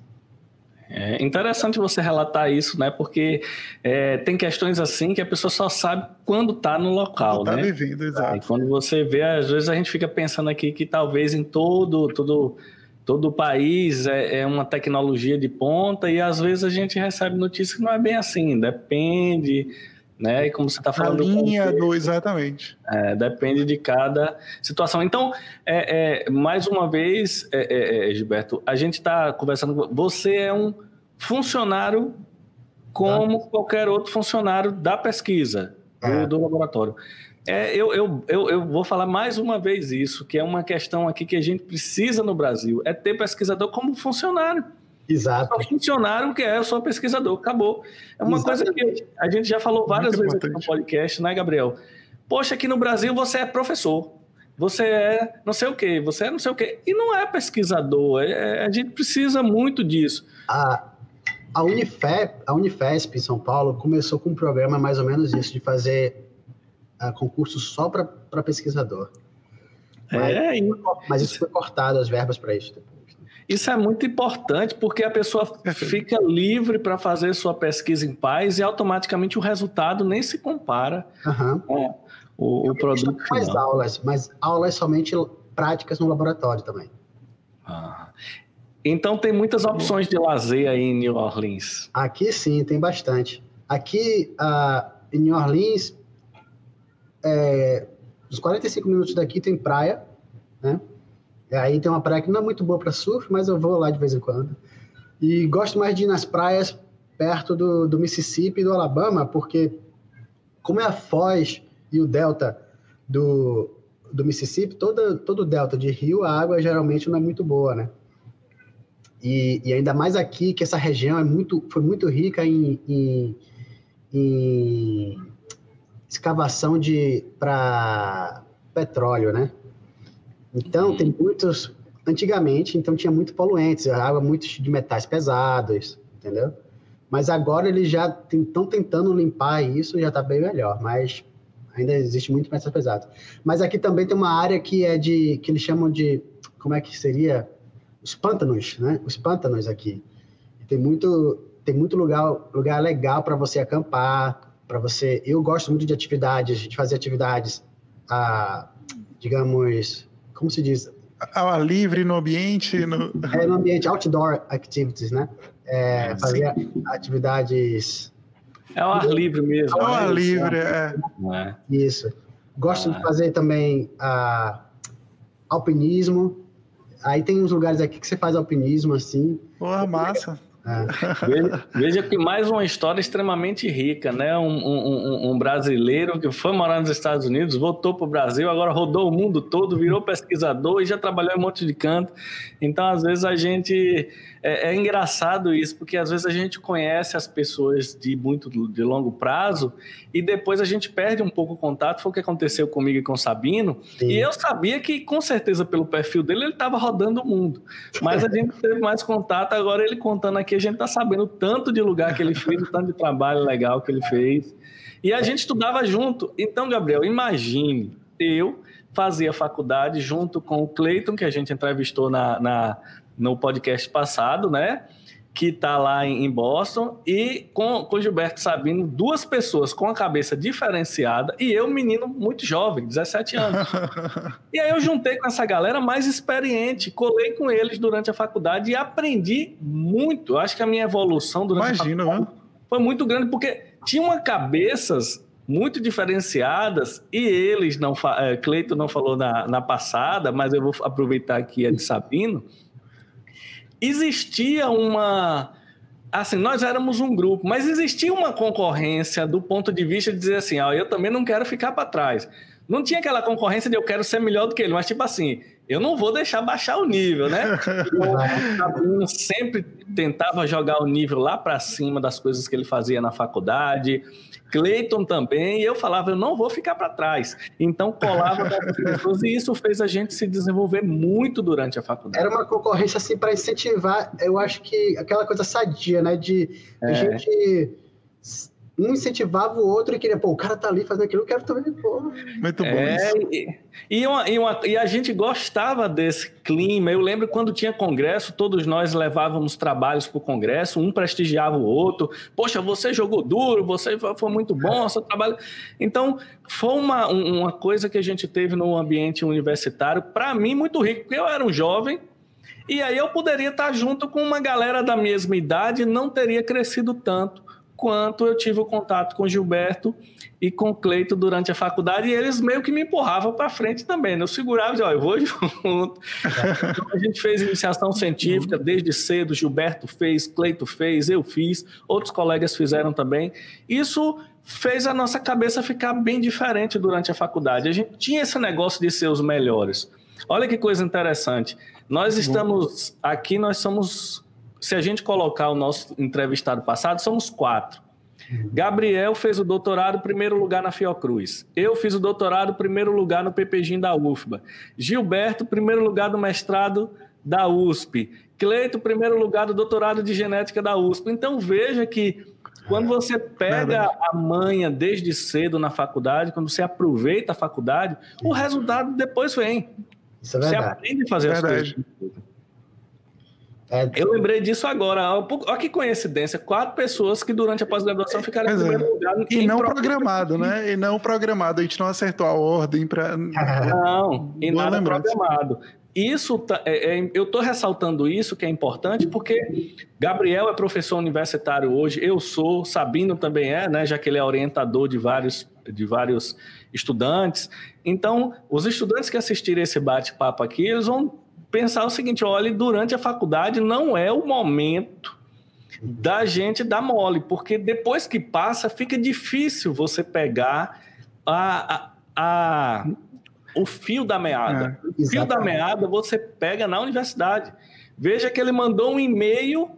É interessante você relatar isso, né? Porque é, tem questões assim que a pessoa só sabe quando está no local, tá né? vivendo, exato. E quando você vê, às vezes a gente fica pensando aqui que talvez em todo, todo, todo o país é, é uma tecnologia de ponta e às vezes a gente recebe notícia que não é bem assim, depende né? E como você está falando. A linha do, exatamente. É, depende de cada situação. Então, é, é mais uma vez, é, é, é Gilberto, a gente está conversando. Você é um funcionário como tá. qualquer outro funcionário da pesquisa, do, do laboratório. É, eu, eu, eu, eu, vou falar mais uma vez isso, que é uma questão aqui que a gente precisa no Brasil, é ter pesquisador como funcionário. Exato. Só funcionário que é, eu sou pesquisador, acabou. É uma Exatamente. coisa que a gente já falou várias Muito vezes aqui no podcast, né, Gabriel? Poxa, aqui no Brasil você é professor, você é não sei o quê, você é não sei o quê, e não é pesquisador, é, é a gente precisa muito disso. A, a, Unifep, a Unifesp em São Paulo começou com um programa mais ou menos isso, de fazer uh, concurso só para pesquisador. Mas, é, mas isso foi cortado, as verbas para isso depois. Isso é muito importante porque a pessoa fica livre para fazer sua pesquisa em paz e automaticamente o resultado nem se compara uhum. com o, o produto. Mais aulas, mas aulas somente práticas no laboratório também. Ah. Então tem muitas opções de lazer aí em New Orleans. Aqui sim, tem bastante. Aqui uh, em New Orleans, é, uns 45 minutos daqui tem praia, né? E aí tem uma praia que não é muito boa para surf, mas eu vou lá de vez em quando. E gosto mais de ir nas praias perto do, do Mississippi e do Alabama, porque como é a foz e o delta do, do Mississippi, todo, todo o delta de rio, a água geralmente não é muito boa, né? E, e ainda mais aqui, que essa região é muito, foi muito rica em, em, em escavação de para petróleo, né? Então, uhum. tem muitos... Antigamente, então, tinha muito poluentes, água muito de metais pesados, entendeu? Mas agora eles já estão tentando limpar isso, já está bem melhor, mas ainda existe muito metais pesados. Mas aqui também tem uma área que é de... que eles chamam de... como é que seria? Os pântanos, né? Os pântanos aqui. Tem muito, tem muito lugar, lugar legal para você acampar, para você. Eu gosto muito de atividades, de fazer atividades, ah, digamos, como se diz? Ao ar livre, no ambiente. No... É, no ambiente, outdoor activities, né? É, fazer atividades. É ao ar livre mesmo. Ao ar livre, é. é. Isso. Gosto ah. de fazer também ah, alpinismo. Aí tem uns lugares aqui que você faz alpinismo, assim. Porra, massa. É. Veja, veja, que mais uma história extremamente rica, né? Um, um, um, brasileiro que foi morar nos Estados Unidos, voltou para o Brasil, agora rodou o mundo todo, virou pesquisador e já trabalhou em um monte de canto. Então, às vezes, a gente é, é, engraçado isso, porque às vezes a gente conhece as pessoas de muito de longo prazo e depois a gente perde um pouco o contato. Foi o que aconteceu comigo e com o Sabino. Sim. E eu sabia que, com certeza, pelo perfil dele, ele estava rodando o mundo. Mas a gente teve mais contato. Agora, ele contando aqui, a gente está sabendo tanto de lugar que ele fez, o tanto de trabalho legal que ele fez. E a gente estudava junto. Então, Gabriel, imagine eu fazia faculdade junto com o Cleiton, que a gente entrevistou na, na no podcast passado, né? Que está lá em Boston, e com, com Gilberto Sabino, duas pessoas com a cabeça diferenciada, e eu, menino muito jovem, 17 anos. e aí eu juntei com essa galera mais experiente, colei com eles durante a faculdade e aprendi muito. Acho que a minha evolução durante Imagina, a faculdade né? foi muito grande, porque tinham cabeças muito diferenciadas e eles não é, Cleito não falou na, na passada, mas eu vou aproveitar aqui a de Sabino existia uma. Assim, nós éramos um grupo, mas existia uma concorrência do ponto de vista de dizer assim: ó, eu também não quero ficar para trás. Não tinha aquela concorrência de eu quero ser melhor do que ele, mas tipo assim, eu não vou deixar baixar o nível, né? Eu sempre tentava jogar o nível lá para cima das coisas que ele fazia na faculdade. Cleiton também, e eu falava, eu não vou ficar para trás. Então colava pessoas e isso fez a gente se desenvolver muito durante a faculdade. Era uma concorrência assim para incentivar, eu acho que aquela coisa sadia, né? De, é. a gente um incentivava o outro e queria, pô, o cara tá ali fazendo aquilo, eu quero também, pô. Muito bom. É, e, e, uma, e, uma, e, a gente gostava desse clima. Eu lembro quando tinha congresso, todos nós levávamos trabalhos para o congresso, um prestigiava o outro. Poxa, você jogou duro, você foi muito bom, seu trabalho. Então, foi uma, uma coisa que a gente teve no ambiente universitário, para mim, muito rico, porque eu era um jovem. E aí eu poderia estar junto com uma galera da mesma idade, não teria crescido tanto quanto eu tive o contato com Gilberto e com Cleito durante a faculdade, e eles meio que me empurravam para frente também. Né? Eu segurava e dizia, ó, eu vou junto. então, a gente fez iniciação científica desde cedo, Gilberto fez, Cleito fez, eu fiz, outros colegas fizeram também. Isso fez a nossa cabeça ficar bem diferente durante a faculdade. A gente tinha esse negócio de ser os melhores. Olha que coisa interessante. Nós estamos aqui, nós somos se a gente colocar o nosso entrevistado passado, somos quatro. Gabriel fez o doutorado primeiro lugar na Fiocruz. Eu fiz o doutorado primeiro lugar no PPGIM da UFBA. Gilberto, primeiro lugar do mestrado da USP. Cleito, primeiro lugar do doutorado de genética da USP. Então veja que quando você pega a manha desde cedo na faculdade, quando você aproveita a faculdade, o resultado depois vem. Isso é verdade. Você aprende a fazer é as coisas. É... Eu lembrei disso agora. Olha que coincidência. Quatro pessoas que durante a pós-graduação ficaram em primeiro é. lugar. E não programado, né? E não programado. A gente não acertou a ordem para. Não, e Boa nada lembrança. programado. Isso tá, é, é, eu estou ressaltando isso que é importante porque Gabriel é professor universitário hoje, eu sou, Sabino também é, né, já que ele é orientador de vários, de vários estudantes. Então, os estudantes que assistirem esse bate-papo aqui, eles vão pensar o seguinte: olha, durante a faculdade não é o momento da gente dar mole, porque depois que passa, fica difícil você pegar a, a, a o fio da meada. É, o fio da meada você pega na universidade. Veja que ele mandou um e-mail,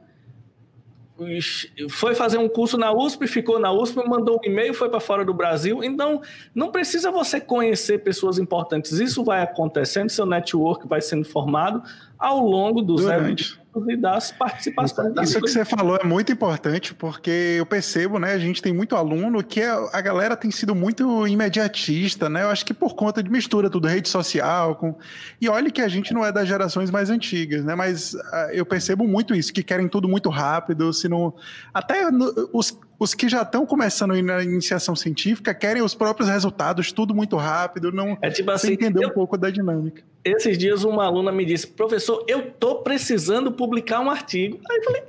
foi fazer um curso na USP, ficou na USP, mandou um e-mail, foi para fora do Brasil. Então, não precisa você conhecer pessoas importantes. Isso vai acontecendo, seu network vai sendo formado ao longo dos Durante. eventos e das participações. Isso que você falou é muito importante, porque eu percebo, né? A gente tem muito aluno que a galera tem sido muito imediatista, né? Eu acho que por conta de mistura tudo, rede social, com. E olha que a gente não é das gerações mais antigas, né? Mas uh, eu percebo muito isso, que querem tudo muito rápido, se não. Até os, os que já estão começando na iniciação científica querem os próprios resultados, tudo muito rápido, não é tipo assim, entender um pouco da dinâmica. Esses dias uma aluna me disse, professor, eu tô precisando publicar um artigo. Aí eu falei,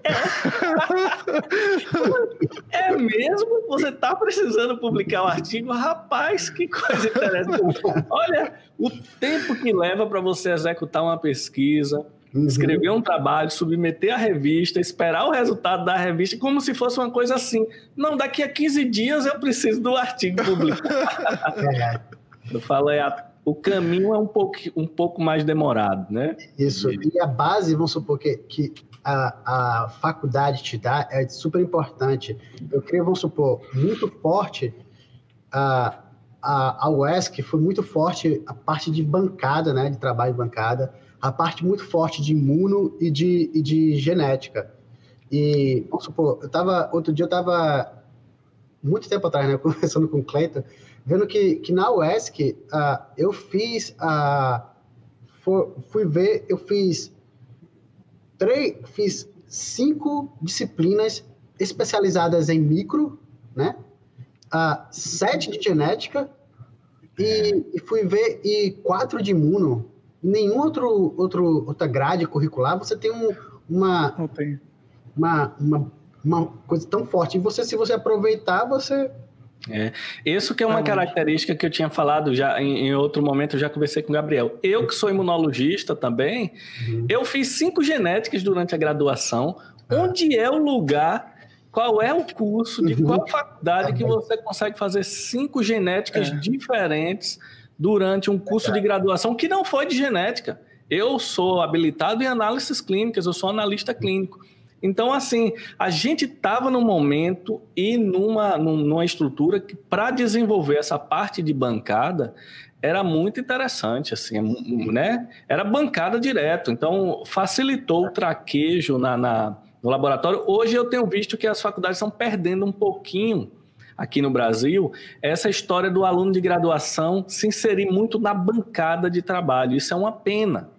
é. é mesmo? Você tá precisando publicar um artigo? Rapaz, que coisa interessante. Olha, o tempo que leva para você executar uma pesquisa, Uhum. Escrever um trabalho, submeter a revista, esperar o resultado da revista, como se fosse uma coisa assim. Não, daqui a 15 dias eu preciso do artigo publicado. É. Eu falo, é, o caminho é um pouco, um pouco mais demorado, né? Isso. E a base, vamos supor que, que a, a faculdade te dá é super importante. Eu creio, vamos supor, muito forte. A, a, a UESC foi muito forte a parte de bancada, né? De trabalho de bancada a parte muito forte de imuno e de, e de genética. E, vamos supor, eu tava, outro dia eu estava, muito tempo atrás, né, conversando com o Cleiton, vendo que, que na UESC uh, eu fiz, uh, for, fui ver, eu fiz três, fiz cinco disciplinas especializadas em micro, né, uh, sete de genética e, e fui ver e quatro de imuno nenhum outro, outro outra grade curricular você tem um, uma, uma, uma, uma coisa tão forte. E você, se você aproveitar, você é. Isso que é uma característica que eu tinha falado já em, em, outro momento, eu já conversei com o Gabriel. Eu que sou imunologista também, uhum. eu fiz cinco genéticas durante a graduação. Ah. Onde é o lugar, qual é o curso, de uhum. qual faculdade que você consegue fazer cinco genéticas é. diferentes durante um curso de graduação que não foi de genética. Eu sou habilitado em análises clínicas, eu sou analista clínico. Então, assim, a gente estava num momento e numa, numa estrutura que, para desenvolver essa parte de bancada, era muito interessante, assim, né? Era bancada direto, então facilitou o traquejo na, na, no laboratório. Hoje eu tenho visto que as faculdades estão perdendo um pouquinho aqui no Brasil, essa história do aluno de graduação se inserir muito na bancada de trabalho. Isso é uma pena.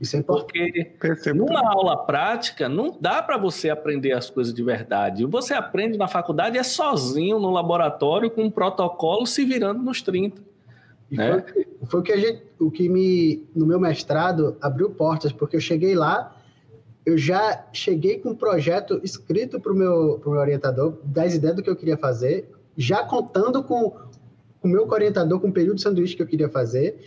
Isso é porque numa aula prática não dá para você aprender as coisas de verdade. Você aprende na faculdade é sozinho no laboratório com um protocolo se virando nos 30. Né? Foi, foi, o que a gente, o que me no meu mestrado abriu portas, porque eu cheguei lá, eu já cheguei com um projeto escrito para o meu, meu orientador, das ideias do que eu queria fazer já contando com o meu orientador, com o período de sanduíche que eu queria fazer,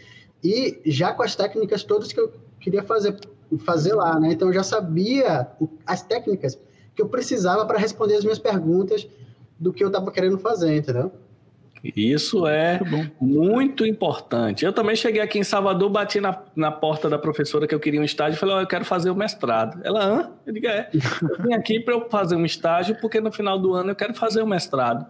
e já com as técnicas todas que eu queria fazer, fazer lá, né? Então, eu já sabia as técnicas que eu precisava para responder as minhas perguntas do que eu estava querendo fazer, entendeu? Isso é muito, muito, importante. Eu também cheguei aqui em Salvador, bati na, na porta da professora que eu queria um estágio e falei: oh, Eu quero fazer o mestrado. Ela, hã? Eu digo: É, eu vim aqui para eu fazer um estágio porque no final do ano eu quero fazer o mestrado.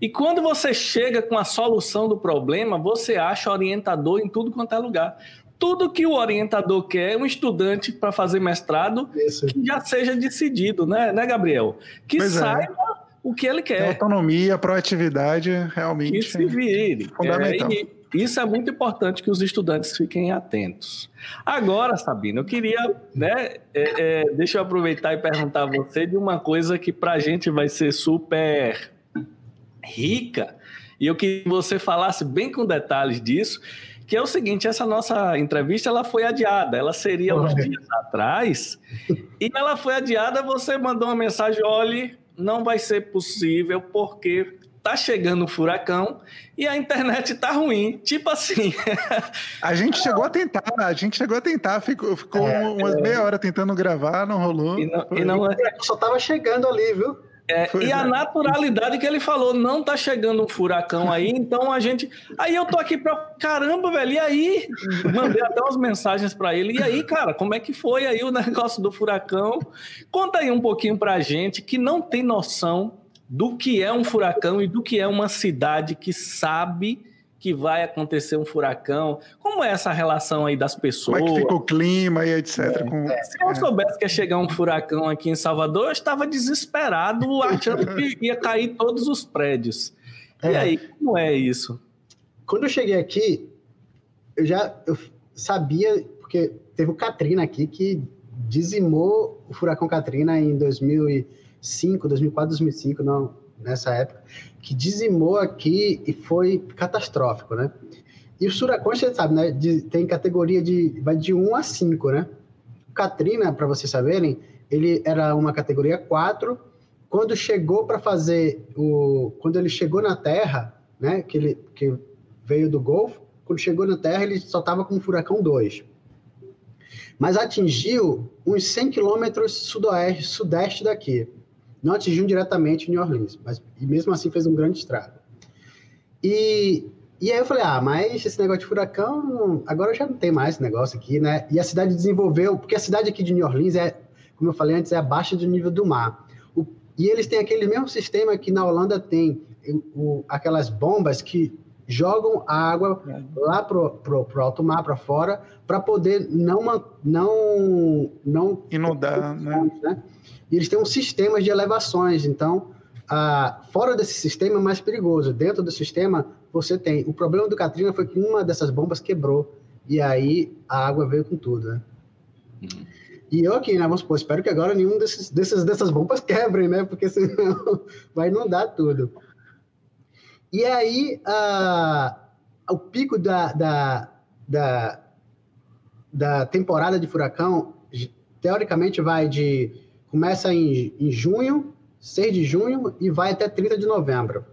E quando você chega com a solução do problema, você acha orientador em tudo quanto é lugar tudo que o orientador quer é um estudante para fazer mestrado Isso. que já seja decidido, né, né Gabriel? Que pois é. saiba o que ele quer. Autonomia, proatividade, realmente. Que se vire. Fundamental. É, Isso é muito importante que os estudantes fiquem atentos. Agora, Sabina, eu queria, né, é, é, deixa eu aproveitar e perguntar a você de uma coisa que para a gente vai ser super rica, e eu queria que você falasse bem com detalhes disso, que é o seguinte, essa nossa entrevista ela foi adiada, ela seria uns dias atrás, e ela foi adiada, você mandou uma mensagem, olhe, não vai ser possível, porque tá chegando um furacão e a internet tá ruim. Tipo assim. a gente chegou a tentar, a gente chegou a tentar, ficou, ficou é, umas é... meia hora tentando gravar, não rolou. E não, e não... É- só tava chegando ali, viu? É, e a é. naturalidade que ele falou, não tá chegando um furacão aí, então a gente. Aí eu tô aqui pra. Caramba, velho, e aí? Mandei até umas mensagens para ele. E aí, cara, como é que foi aí o negócio do furacão? Conta aí um pouquinho pra gente que não tem noção do que é um furacão e do que é uma cidade que sabe que vai acontecer um furacão. Como é essa relação aí das pessoas? Como é que fica o clima e etc. É. Com... É, se eu é. soubesse que ia chegar um furacão aqui em Salvador, eu estava desesperado, achando que ia cair todos os prédios. E é. aí, como é isso? Quando eu cheguei aqui, eu já eu sabia, porque teve o Katrina aqui que dizimou o furacão Katrina em 2005, 2004, 2005, não, nessa época, que dizimou aqui e foi catastrófico, né? E os furacões, você sabe, né? De, tem categoria de. vai de 1 a 5, né? O Katrina, para vocês saberem, ele era uma categoria 4. Quando chegou para fazer o. Quando ele chegou na Terra, né? Que ele que veio do Golfo, quando chegou na Terra, ele só estava com furacão 2. Mas atingiu uns 100 quilômetros sudoeste, sudeste daqui. Não atingiu diretamente New Orleans, mas e mesmo assim fez um grande estrago. E, e aí eu falei, ah, mas esse negócio de furacão, agora já não tem mais esse negócio aqui, né? E a cidade desenvolveu, porque a cidade aqui de New Orleans é, como eu falei antes, é abaixo do nível do mar. O, e eles têm aquele mesmo sistema que na Holanda tem, o, aquelas bombas que jogam a água lá pro, pro, pro alto mar, para fora, para poder não não não inundar, né? né? E eles têm um sistema de elevações, então ah, fora desse sistema é mais perigoso. Dentro do sistema você tem. O problema do Katrina foi que uma dessas bombas quebrou e aí a água veio com tudo, né? Uhum. E eu aqui, né? Vamos supor, espero que agora nenhum desses, desses, dessas bombas quebrem, né? Porque senão vai inundar tudo. E aí, o pico da, da, da, da, temporada de furacão, teoricamente, vai de. Começa em, em junho, 6 de junho, e vai até 30 de novembro.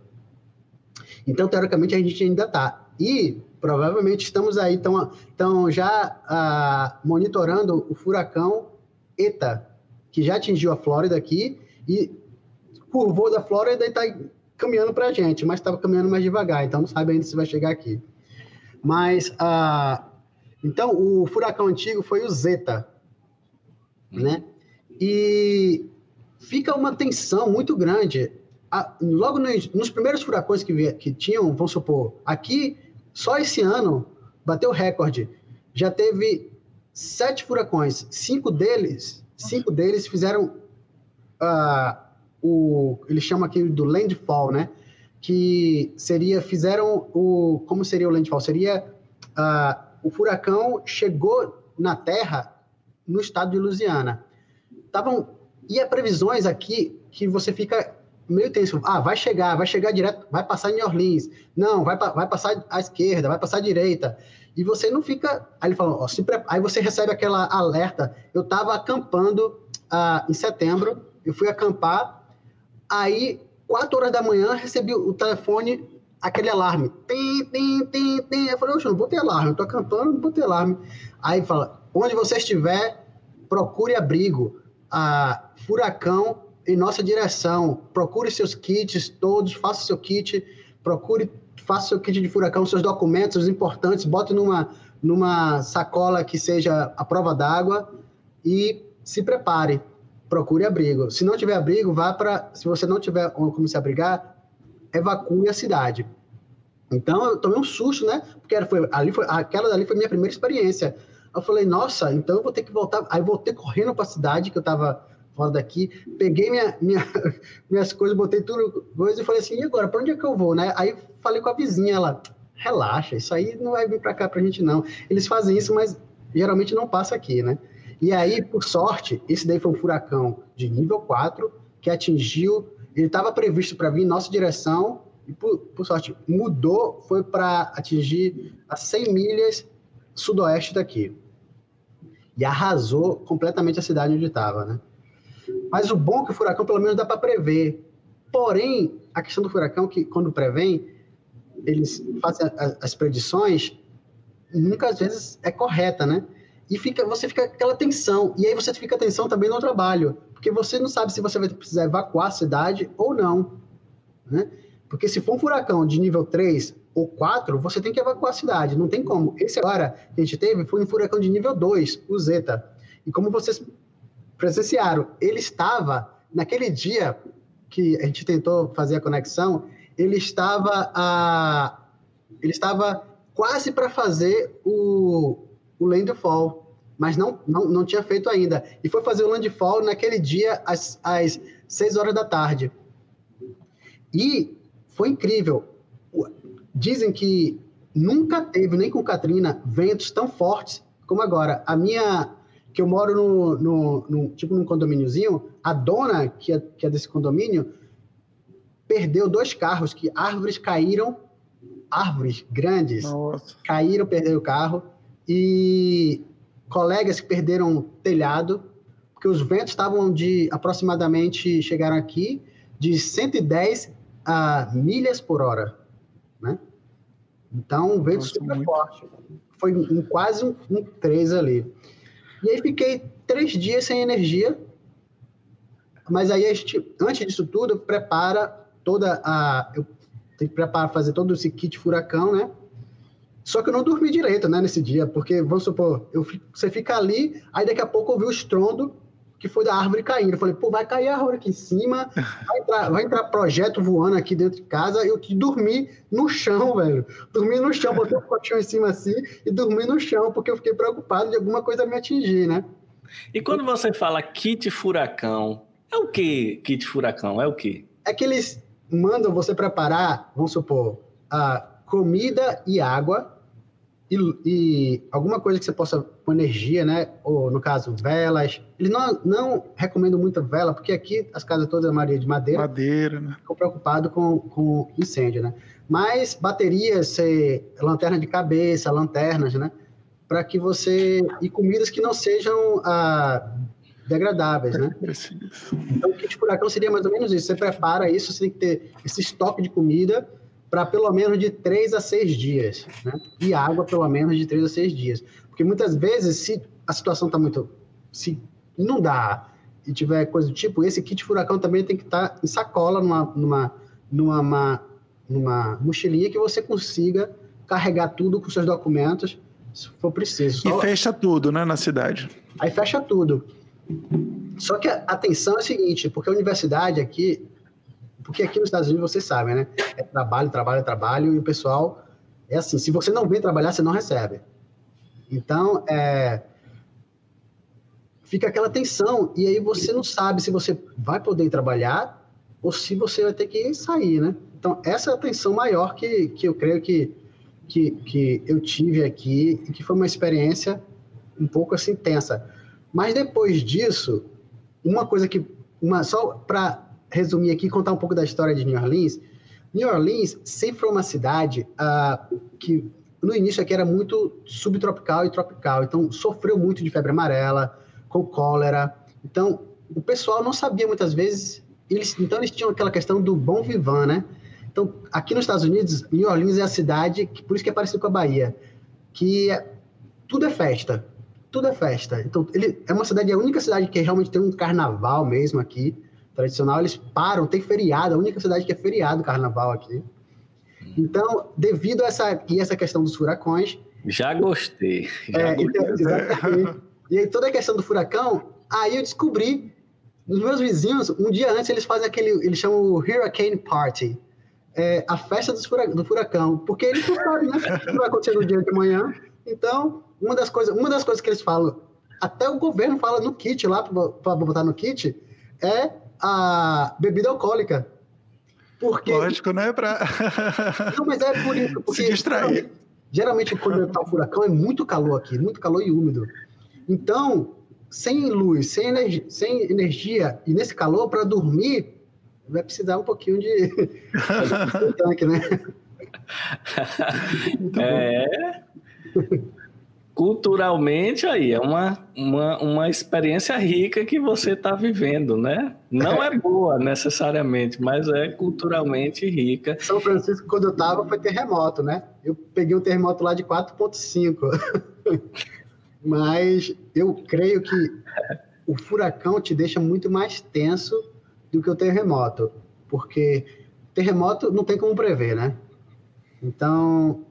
Então, teoricamente, a gente ainda está. E provavelmente estamos aí, estão já uh, monitorando o furacão ETA, que já atingiu a Flórida aqui, e curvou da Flórida e está caminhando para a gente, mas estava caminhando mais devagar, então não sabe ainda se vai chegar aqui. Mas, ah, então, o furacão antigo foi o Zeta, né? E fica uma tensão muito grande. Ah, logo nos, nos, primeiros furacões que, que tinham, vamos supor, aqui, só esse ano, bateu recorde. Já teve sete furacões, cinco deles, cinco deles fizeram uh, o ele chama aqui do landfall, né? Que seria fizeram o como seria o landfall? Seria uh, o furacão chegou na Terra no estado de Louisiana. Tavam e há previsões aqui que você fica meio tenso. Ah, vai chegar, vai chegar direto, vai passar em New Orleans. Não, vai, vai passar à esquerda, vai passar à direita. E você não fica. Aí ele falou, ó, se pre... aí você recebe aquela alerta. Eu estava acampando uh, em setembro, eu fui acampar Aí, quatro horas da manhã, recebi o telefone, aquele alarme. Tem, tem, tem, tem. Eu falei, oxe, não vou ter alarme, eu tô acampando, não vou ter alarme. Aí fala, onde você estiver, procure abrigo. Ah, furacão em nossa direção. Procure seus kits todos, faça seu kit, procure, faça seu kit de furacão, seus documentos importantes, bote numa, numa sacola que seja a prova d'água e se prepare procure abrigo. Se não tiver abrigo, vá para. Se você não tiver como se abrigar, evacue a cidade. Então eu tomei um susto, né? Porque foi, ali foi, aquela dali foi minha primeira experiência. Eu falei, nossa, então eu vou ter que voltar. Aí voltei correndo para a cidade que eu estava fora daqui, peguei minha, minha, minhas coisas, botei tudo coisa e falei assim, e agora, para onde é que eu vou, né? Aí falei com a vizinha, ela, relaxa, isso aí não vai vir para cá para a gente não. Eles fazem isso, mas geralmente não passa aqui, né? E aí, por sorte, esse daí foi um furacão de nível 4 que atingiu, ele estava previsto para vir em nossa direção e por, por sorte mudou, foi para atingir a 100 milhas sudoeste daqui. E arrasou completamente a cidade onde estava, né? Mas o bom é que o furacão pelo menos dá para prever. Porém, a questão do furacão que quando prevém, eles fazem as predições, às vezes é correta, né? E fica, você fica aquela tensão. E aí você fica tensão também no trabalho, porque você não sabe se você vai precisar evacuar a cidade ou não, né? Porque se for um furacão de nível 3 ou 4, você tem que evacuar a cidade, não tem como. Esse agora que a gente teve foi um furacão de nível 2, o Zeta. E como vocês presenciaram, ele estava, naquele dia que a gente tentou fazer a conexão, ele estava, a, ele estava quase para fazer o, o landfall, mas não, não, não tinha feito ainda. E foi fazer o landfall naquele dia às, às 6 horas da tarde. E foi incrível. Dizem que nunca teve, nem com Katrina, ventos tão fortes como agora. A minha, que eu moro no, no, no tipo num condomíniozinho, a dona que é, que é desse condomínio perdeu dois carros, que árvores caíram, árvores grandes Nossa. caíram, perderam o carro, e colegas que perderam telhado, porque os ventos estavam de aproximadamente, chegaram aqui, de 110 a milhas por hora, né? Então, um vento Nossa, super muito. forte. Foi um, quase um, um 3 ali. E aí fiquei três dias sem energia, mas aí a gente, antes disso tudo, prepara toda a... Eu tenho que preparar, fazer todo esse kit furacão, né? Só que eu não dormi direito, né, nesse dia, porque, vamos supor, eu, você fica ali, aí daqui a pouco eu vi o estrondo, que foi da árvore caindo. Eu falei, pô, vai cair a árvore aqui em cima, vai entrar, vai entrar projeto voando aqui dentro de casa. Eu dormi no chão, velho. Dormi no chão, botei o colchão em cima assim e dormi no chão, porque eu fiquei preocupado de alguma coisa me atingir, né? E quando você fala kit furacão, é o que kit furacão? É o que? É que eles mandam você preparar, vamos supor, a comida e água e, e, alguma coisa que você possa com energia, né? Ou no caso velas. Eles não, não recomendam muita vela porque aqui as casas todas a maioria de madeira. Madeira, né? Ficam preocupados com, com incêndio, né? Mas baterias, lanterna de cabeça, lanternas, né? Para que você e comidas que não sejam ah, degradáveis, né? Então o kit furacão seria mais ou menos isso. Você prepara isso, você tem que ter esse estoque de comida para pelo menos de três a seis dias, né? E água pelo menos de três a seis dias. Porque muitas vezes, se a situação está muito. Se inundar e tiver coisa do tipo, esse kit furacão também tem que estar tá em sacola, numa, numa, numa, uma, numa mochilinha que você consiga carregar tudo com seus documentos, se for preciso. Só... E fecha tudo, né, na cidade. Aí fecha tudo. Só que a atenção é a seguinte, porque a universidade aqui, porque aqui nos Estados Unidos, vocês sabem, né? É trabalho, trabalho, trabalho, e o pessoal é assim: se você não vem trabalhar, você não recebe. Então, é, fica aquela tensão, e aí você não sabe se você vai poder trabalhar ou se você vai ter que sair, né? Então, essa é a tensão maior que, que eu creio que, que, que eu tive aqui, e que foi uma experiência um pouco assim tensa. Mas depois disso, uma coisa que. Uma, só para resumir aqui, contar um pouco da história de New Orleans. New Orleans sempre foi uma cidade uh, que no início aqui era muito subtropical e tropical, então sofreu muito de febre amarela, com cólera. Então o pessoal não sabia muitas vezes, eles, então eles tinham aquela questão do bom vivant, né? Então aqui nos Estados Unidos, New Orleans é a cidade, que, por isso que é parecido com a Bahia, que é, tudo é festa, tudo é festa. Então ele é uma cidade, é a única cidade que realmente tem um carnaval mesmo aqui tradicional, eles param, tem feriado, a única cidade que é feriado carnaval aqui. Então, devido a essa, e essa questão dos furacões. Já gostei. Já é, então, exatamente. e aí, toda a questão do furacão, aí eu descobri, os meus vizinhos, um dia antes, eles fazem aquele, eles chamam o Hurricane Party. É, a festa do furacão, porque eles não sabem, né? O que vai acontecer no dia de manhã. Então, uma das coisas, uma das coisas que eles falam, até o governo fala no kit lá, para botar no kit, é a bebida alcoólica. Porque... Lógico, né? Pra... Não, mas é por isso. Porque Se distrair. Geralmente, quando está o furacão, é muito calor aqui, muito calor e úmido. Então, sem luz, sem energia, sem energia e nesse calor, para dormir, vai precisar um pouquinho de, de tanque, né? é culturalmente aí é uma, uma, uma experiência rica que você está vivendo, né? Não é boa necessariamente, mas é culturalmente rica. São Francisco, quando eu estava, foi terremoto, né? Eu peguei um terremoto lá de 4,5. mas eu creio que o furacão te deixa muito mais tenso do que o terremoto, porque terremoto não tem como prever, né? Então,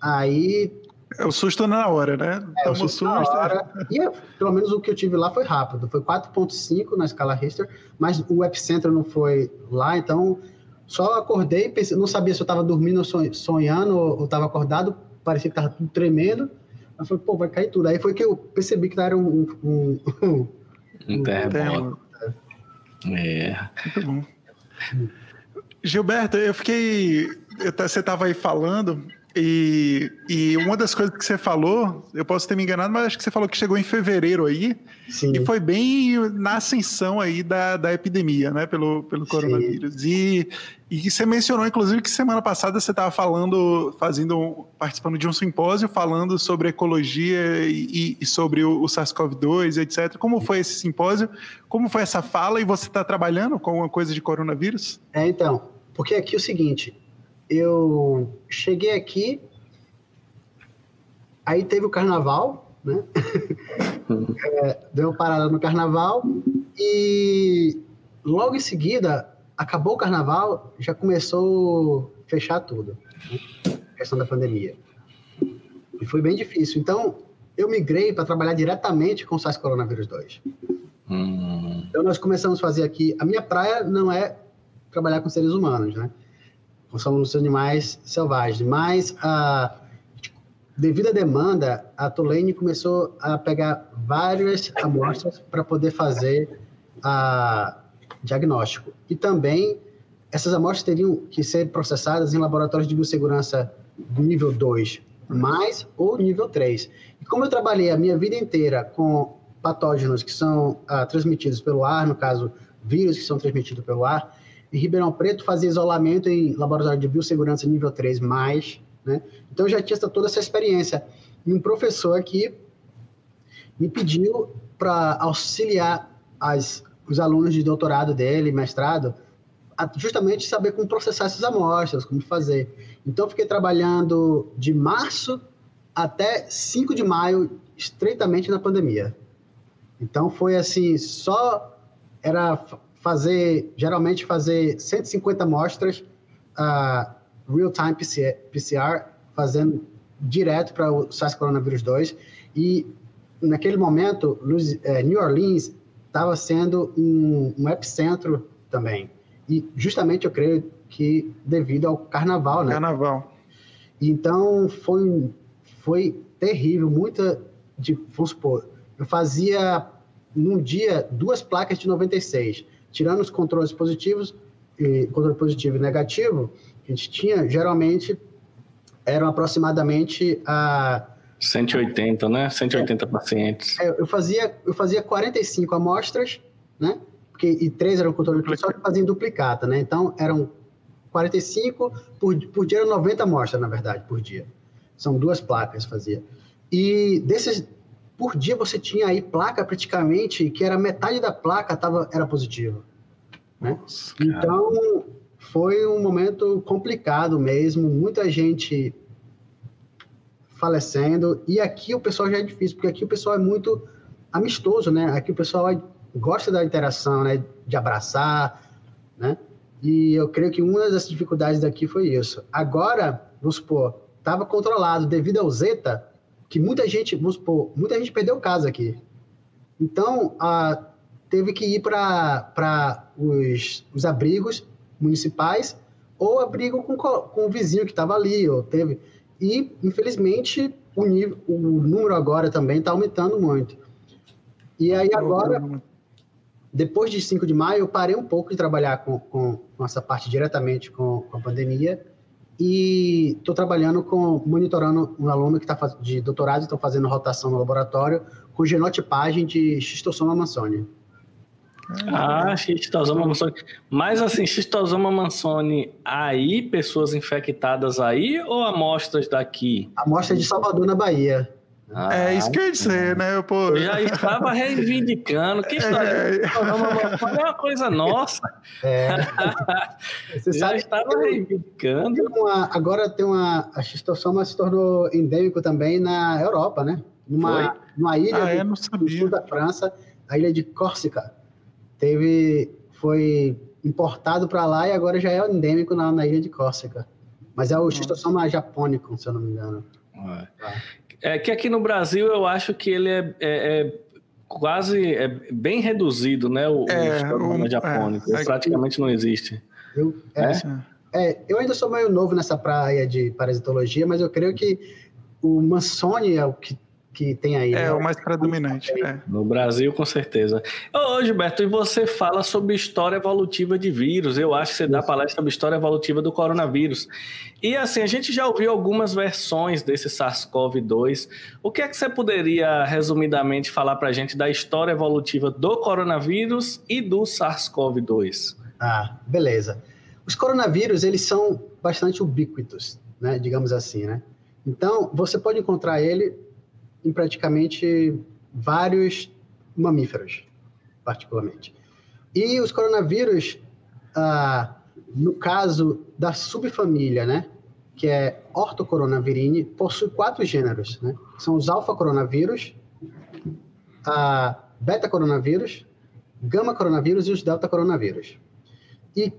aí é o susto na hora, né? É, o susto, susto na hora. E pelo menos o que eu tive lá foi rápido. Foi 4.5 na escala Richter, mas o epicentro não foi lá, então só acordei, pensei, não sabia se eu estava dormindo ou sonhando ou estava acordado, parecia que estava tudo tremendo. Eu falei, pô, vai cair tudo. Aí foi que eu percebi que era um... Um, um, um terremoto. É. Muito bom. Gilberto, eu fiquei... Você estava aí falando e, e uma das coisas que você falou, eu posso ter me enganado, mas acho que você falou que chegou em fevereiro aí, Sim. e foi bem na ascensão aí da, da epidemia, né, pelo, pelo coronavírus. E, e você mencionou, inclusive, que semana passada você estava falando, fazendo, participando de um simpósio, falando sobre ecologia e, e sobre o, o SARS-CoV-2, etc. Como foi esse simpósio? Como foi essa fala? E você está trabalhando com alguma coisa de coronavírus? É, então, porque aqui é o seguinte, eu cheguei aqui, aí teve o carnaval, né? é, deu uma parada no carnaval e logo em seguida acabou o carnaval, já começou a fechar tudo, né? a questão da pandemia. E foi bem difícil. Então, eu migrei para trabalhar diretamente com o SARS coronavírus 2. Hum. Então, nós começamos a fazer aqui. A minha praia não é trabalhar com seres humanos, né? Somos os animais selvagens. Mas, a, devido à demanda, a Tulane começou a pegar várias amostras para poder fazer a diagnóstico. E também, essas amostras teriam que ser processadas em laboratórios de biossegurança do nível 2, mais ou nível 3. E como eu trabalhei a minha vida inteira com patógenos que são ah, transmitidos pelo ar, no caso, vírus que são transmitidos pelo ar, em Ribeirão Preto fazia isolamento em laboratório de biossegurança nível 3+, mais, né? Então eu já tinha toda essa experiência. E um professor aqui me pediu para auxiliar as, os alunos de doutorado dele, mestrado, a justamente saber como processar essas amostras, como fazer. Então eu fiquei trabalhando de março até 5 de maio, estreitamente na pandemia. Então foi assim, só era fazer, geralmente fazer 150 amostras uh, real-time PCR, fazendo direto para o SARS coronavírus 2 e naquele momento eh, New Orleans estava sendo um, um, epicentro também e justamente eu creio que devido ao carnaval, né? Carnaval. Então foi foi terrível, muita de vamos supor, eu fazia num dia duas placas de 96 tirando os controles positivos, e, controle positivo e negativo, a gente tinha, geralmente, eram aproximadamente a... 180, né? 180 é, pacientes. É, eu, fazia, eu fazia 45 amostras, né? Porque, e três eram controle só que fazia duplicata, né? Então, eram 45, por, por dia eram 90 amostras, na verdade, por dia. São duas placas fazia. E desses, por dia você tinha aí placa praticamente que era metade da placa tava, era positivo. Né? Nossa, então, foi um momento complicado mesmo, muita gente falecendo, e aqui o pessoal já é difícil, porque aqui o pessoal é muito amistoso, né? Aqui o pessoal é, gosta da interação, né? De abraçar, né? E eu creio que uma das dificuldades daqui foi isso. Agora, vamos supor, estava controlado devido ao Zeta, que muita gente, vamos supor, muita gente perdeu casa aqui. Então, a, teve que ir para os, os abrigos municipais ou abrigo com, com o vizinho que estava ali, ou teve. E, infelizmente, o, nível, o número agora também está aumentando muito. E aí agora, Depois de 5 de maio, eu parei um pouco de trabalhar com, com, com essa parte diretamente com, com a pandemia e estou trabalhando com, monitorando um aluno que está de doutorado, estão fazendo rotação no laboratório com genotipagem de Schistosoma mansoni. Ah, Schistosoma mansoni. Mas assim, Schistosoma mansoni aí, pessoas infectadas aí ou amostras daqui? Amostras de Salvador, na Bahia. Ah, é isso que eu ia dizer, né? Pô. Eu já estava reivindicando. Que história? É, é uma coisa nossa. É. Você já estava reivindicando. Tem uma, agora tem uma. A xistosoma se tornou endêmico também na Europa, né? Numa, numa ilha ah, do, do sul da França, a ilha de Córcega. Teve. Foi importado para lá e agora já é endêmico na, na ilha de Córcega. Mas é o xistosoma japônico, se eu não me engano. É. É que aqui no Brasil eu acho que ele é, é, é quase é bem reduzido, né? O, é, o japônico. É, praticamente não existe. Eu, é, é, eu ainda sou meio novo nessa praia de parasitologia, mas eu creio que o Mansoni é o que que tem aí. É, né? o mais predominante. É. No Brasil, com certeza. Ô, Gilberto, e você fala sobre história evolutiva de vírus. Eu acho que você dá palestra sobre história evolutiva do coronavírus. E assim, a gente já ouviu algumas versões desse SARS-CoV-2. O que é que você poderia, resumidamente, falar para a gente da história evolutiva do coronavírus e do SARS-CoV-2? Ah, beleza. Os coronavírus, eles são bastante ubíquitos, né? Digamos assim, né? Então, você pode encontrar ele em praticamente vários mamíferos, particularmente. E os coronavírus, ah, no caso da subfamília, né, que é Orthocoronavirine, possui quatro gêneros, né? São os alfa-coronavírus, a beta-coronavírus, gama-coronavírus e os delta-coronavírus. E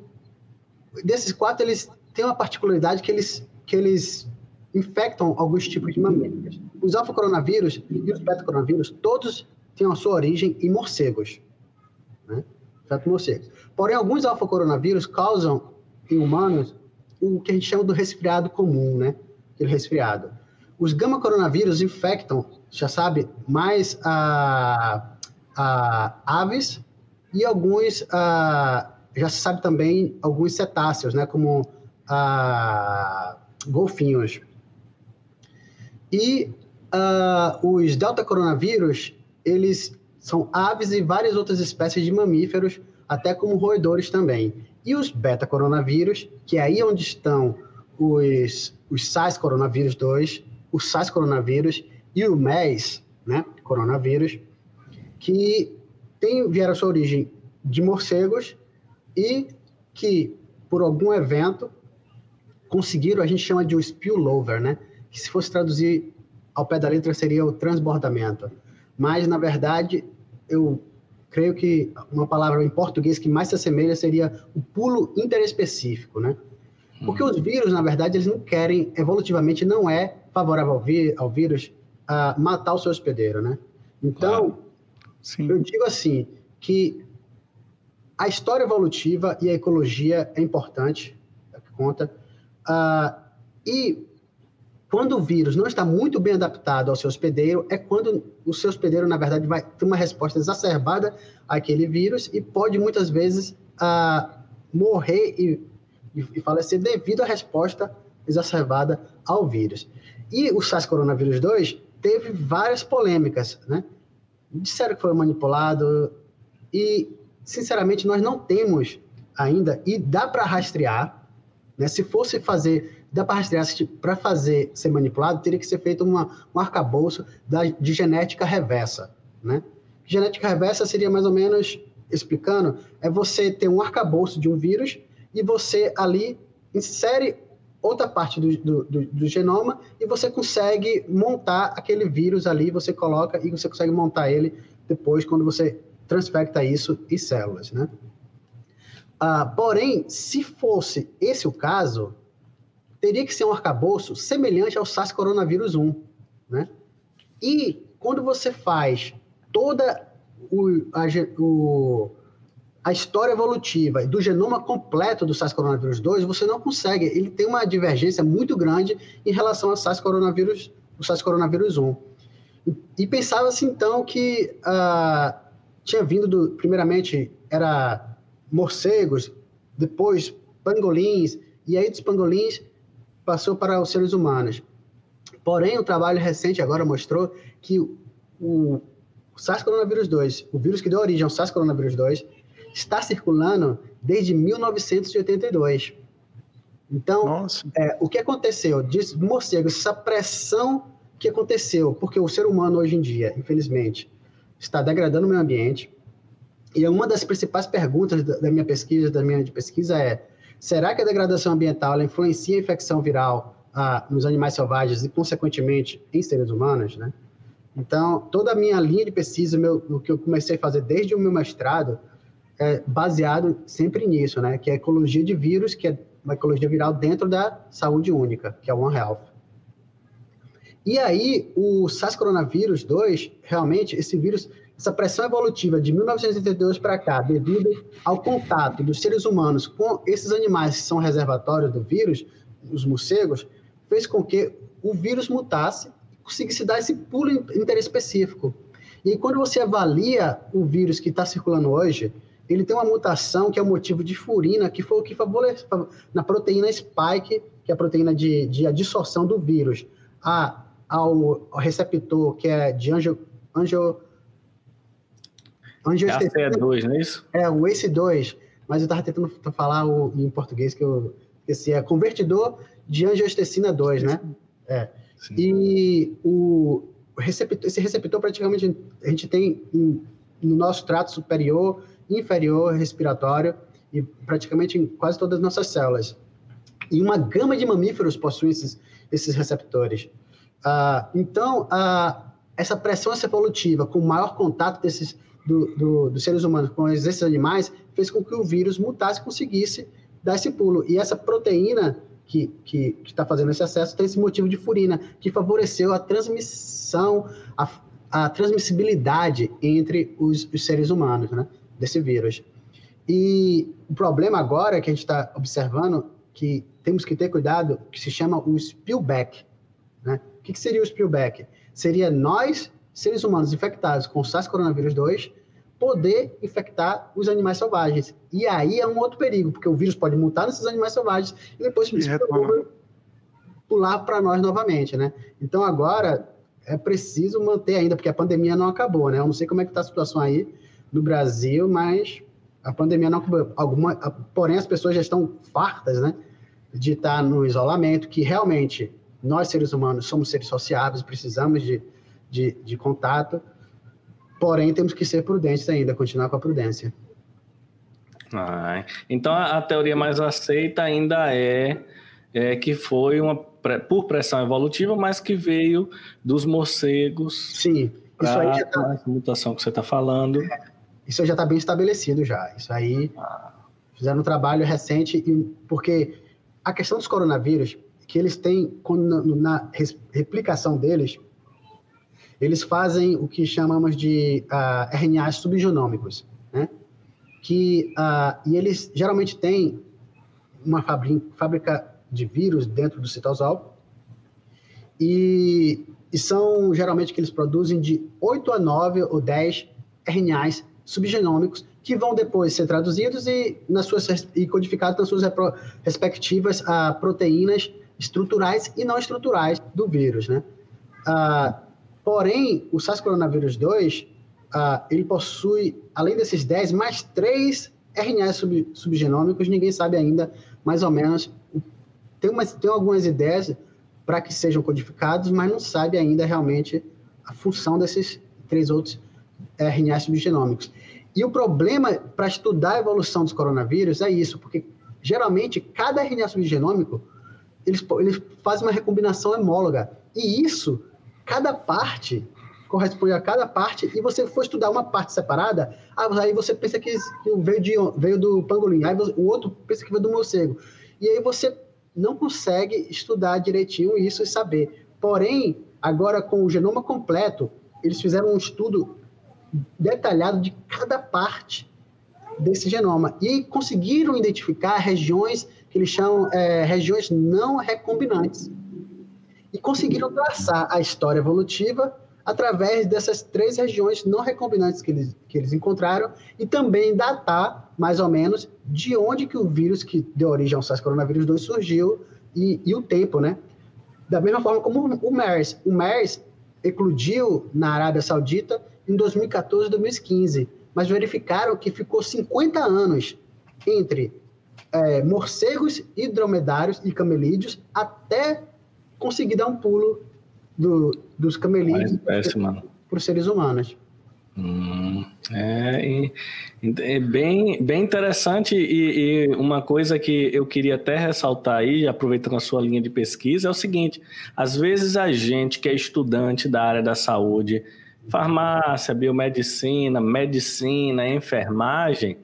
desses quatro, eles têm uma particularidade que eles, que eles infectam alguns tipos de mamíferos. Os alfa-coronavírus e os beta-coronavírus, todos têm a sua origem em morcegos. Né? morcegos. Porém, alguns alfa-coronavírus causam em humanos o que a gente chama do resfriado comum, né? Aquele resfriado. Os gama-coronavírus infectam, já sabe, mais a, aves e alguns, já se sabe também, alguns cetáceos, né? Como golfinhos. E uh, os delta coronavírus, eles são aves e várias outras espécies de mamíferos, até como roedores também. E os beta coronavírus, que é aí onde estão os, os SARS coronavírus 2, o SARS coronavírus e o MERS, né, coronavírus, que tem, vieram sua origem de morcegos e que, por algum evento, conseguiram, a gente chama de o spillover, né? que se fosse traduzir ao pé da letra seria o transbordamento. Mas, na verdade, eu creio que uma palavra em português que mais se assemelha seria o pulo interespecífico, né? Porque os vírus, na verdade, eles não querem, evolutivamente, não é favorável ao, vi, ao vírus a matar o seu hospedeiro, né? Então, claro. eu digo assim, que a história evolutiva e a ecologia é importante, é que conta, uh, e quando o vírus não está muito bem adaptado ao seu hospedeiro, é quando o seu hospedeiro, na verdade, vai ter uma resposta exacerbada àquele vírus e pode muitas vezes morrer e, e, falecer devido à resposta exacerbada ao vírus. E o SARS-CoV-2 2 teve várias polêmicas, né? Disseram que foi manipulado e, sinceramente, nós não temos ainda, e dá para rastrear, né? Se fosse fazer para rastrear para fazer ser manipulado, teria que ser feito uma, um arcabouço da, de genética reversa, né? Genética reversa seria mais ou menos, explicando, é você ter um arcabouço de um vírus e você ali insere outra parte do, do, do, do, genoma e você consegue montar aquele vírus ali, você coloca e você consegue montar ele depois quando você transfecta isso em células, né? Ah, porém, se fosse esse o caso, teria que ser um arcabouço semelhante ao SARS coronavírus 1, né? E quando você faz toda o, a, o, a história evolutiva do genoma completo do SARS coronavírus 2, você não consegue, ele tem uma divergência muito grande em relação ao SARS coronavírus, o SARS coronavírus 1. E, pensava-se então que uh, tinha vindo, do, primeiramente, era morcegos, depois pangolins, e aí dos pangolins passou para os seres humanos. Porém, o trabalho recente agora mostrou que o SARS-CoV-2 2, o vírus que deu origem ao SARS-CoV-2 2, está circulando desde 1982. Então, é, o que aconteceu? Diz morcegos, essa pressão que aconteceu, porque o ser humano hoje em dia, infelizmente, está degradando o meio ambiente. E uma das principais perguntas da, minha pesquisa, da minha pesquisa é: será que a degradação ambiental influencia a infecção viral ah, nos animais selvagens e, consequentemente, em seres humanos, né? Então, toda a minha linha de pesquisa, meu, o que eu comecei a fazer desde o meu mestrado, é baseado sempre nisso, né? Que é ecologia de vírus, que é uma ecologia viral dentro da saúde única, que é o One Health. E aí, o SARS-CoV-2 2, realmente, esse vírus, essa pressão evolutiva de 1982 para cá, devido ao contato dos seres humanos com esses animais que são reservatórios do vírus, os morcegos, fez com que o vírus mutasse e conseguisse dar esse pulo interespecífico. E quando você avalia o vírus que está circulando hoje, ele tem uma mutação que é o motivo de furina, que foi o que favoreceu na proteína spike, que é a proteína de, de do vírus, a, ao, ao receptor que é de angio, angio, angiostensina. É 2 não é isso? É, o ACE2, mas eu estava tentando falar o, em português que eu esqueci, é convertidor de angiostensina 2, né? É. Sim. E o receptor, esse receptor praticamente a gente tem no nosso trato superior inferior respiratório e praticamente em quase todas as nossas células. E uma gama de mamíferos possuem esses, esses receptores. Uh, então, essa pressão evolutiva com maior contato desses, do, do, dos seres humanos com esses animais fez com que o vírus mutasse e conseguisse dar esse pulo. E essa proteína que está fazendo esse acesso tem esse motivo de furina, que favoreceu a transmissão, a, a transmissibilidade entre os, os seres humanos, né? desse vírus. E o problema agora que a gente está observando, que temos que ter cuidado, que se chama o spillback. Né? O que, que seria o spillback? Seria nós, seres humanos infectados com SARS-CoV-2, poder infectar os animais selvagens. E aí é um outro perigo, porque o vírus pode mutar nesses animais selvagens e depois e pular para nós novamente, né? Então agora é preciso manter ainda, porque a pandemia não acabou, né? Eu não sei como é que está a situação aí, do Brasil, mas a pandemia não alguma, porém as pessoas já estão fartas, né, de estar no isolamento, que realmente nós seres humanos somos seres sociáveis, precisamos de, de, de contato, porém temos que ser prudentes ainda, continuar com a prudência. Ah, então a, teoria mais aceita ainda é, é que foi uma por pressão evolutiva, mas que veio dos morcegos. Sim, isso aí já tá... essa mutação que você está falando. É isso já está bem estabelecido já. Isso aí fizeram um trabalho recente, porque a questão dos coronavírus, que eles têm, na, na replicação deles, eles fazem o que chamamos de uh, ah, RNAs subgenômicos, né? Que, uh, e eles geralmente têm uma fábrica de vírus dentro do citosol, e, e são geralmente que eles produzem de 8 a 9 ou 10 RNAs subgenômicos que vão depois ser traduzidos e, nas suas, e codificados nas suas respectivas ah, proteínas estruturais e não estruturais do vírus, né? Ah, porém, o SARS-CoV-2, ah, ele possui, além desses 10, mais 3 RNAs sub, subgenômicos, ninguém sabe ainda, mais ou menos, tem, umas, tem algumas ideias para que sejam codificados, mas não sabe ainda realmente a função desses três outros RNAs subgenômicos. E o problema para estudar a evolução dos coronavírus é isso, porque geralmente cada RNA subgenômico eles, eles fazem uma recombinação homóloga. E isso, cada parte corresponde a cada parte, e você for estudar uma parte separada, aí você pensa que veio, de, veio do pangolim, aí o outro pensa que veio do morcego. E aí você não consegue estudar direitinho isso e saber. Porém, agora com o genoma completo, eles fizeram um estudo detalhado de cada parte desse genoma e conseguiram identificar regiões que eles chamam é, regiões não recombinantes e conseguiram traçar a história evolutiva através dessas três regiões não recombinantes que eles, que eles encontraram e também datar, mais ou menos, de onde que o vírus que deu origem ao SARS-CoV-2 surgiu e, e, o tempo, né? Da mesma forma como o MERS. O MERS eclodiu na Arábia Saudita em 2014 e 2015, mas verificaram que ficou 50 anos entre é, morcegos e dromedários e camelídeos até conseguir dar um pulo do, dos camelídeos para os seres humanos. Hum, é, é, bem, bem interessante e, e, uma coisa que eu queria até ressaltar aí, aproveitando a sua linha de pesquisa, é o seguinte: às vezes a gente que é estudante da área da saúde, farmácia, biomedicina, medicina, enfermagem,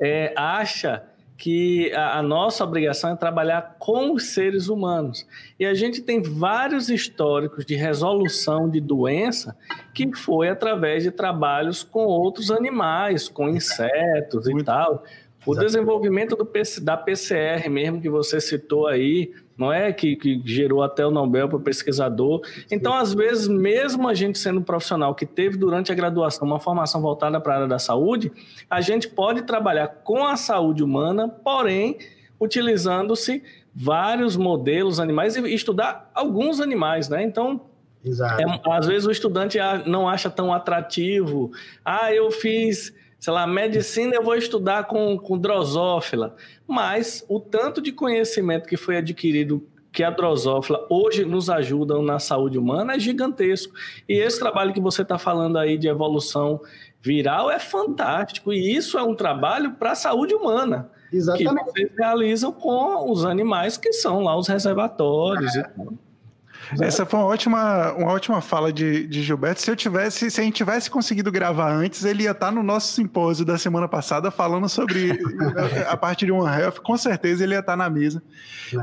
é, acha que a, a, nossa obrigação é trabalhar com os seres humanos. E a gente tem vários históricos de resolução de doença que foi através de trabalhos com outros animais, com insetos e tal. O desenvolvimento do, da PCR mesmo que você citou aí, não é? Que, que gerou até o Nobel para o pesquisador. Então, às vezes, mesmo a gente sendo um profissional que teve durante a graduação uma formação voltada para a área da saúde, a gente pode trabalhar com a saúde humana, porém, utilizando-se vários modelos animais e estudar alguns animais, né? Então, é, às vezes o estudante não acha tão atrativo. Ah, eu fiz sei lá, medicina eu vou estudar com, com drosófila, mas o tanto de conhecimento que foi adquirido que a drosófila hoje nos ajudam na saúde humana é gigantesco. E esse trabalho que você está falando aí de evolução viral é fantástico. E isso é um trabalho para a saúde humana. Exatamente. Que vocês realizam com os animais que são lá os reservatórios. É. Essa foi uma ótima, uma ótima fala de, de Gilberto. Se eu tivesse, se a gente tivesse conseguido gravar antes, ele ia estar no nosso simpósio da semana passada falando sobre a parte de One Health. Com certeza ele ia estar na mesa.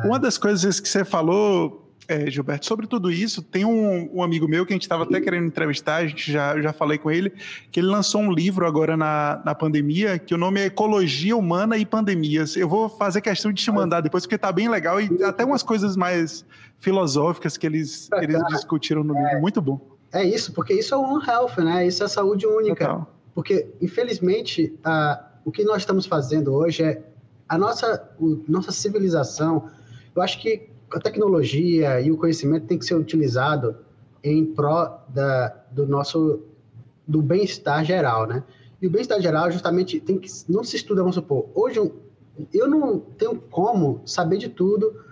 Uma das coisas que você falou é, Gilberto, sobre tudo isso, tem um, um, amigo meu que a gente estava até querendo entrevistar, a gente já, já falei com ele, que ele lançou um livro agora na, na pandemia, que o nome é Ecologia Humana e Pandemias. Eu vou fazer questão de te mandar depois, porque está bem legal e até umas coisas mais filosóficas que eles, eles discutiram no livro. Muito bom. É isso, porque isso é One Health, né? Isso é saúde única. Total. Porque, infelizmente, a, o que nós estamos fazendo hoje é a nossa, o, nossa civilização. Eu acho que a tecnologia e o conhecimento tem que ser utilizado em pró da, do nosso do bem-estar geral, né? E o bem-estar geral justamente tem que não se estuda, vamos supor, hoje eu não tenho como saber de tudo.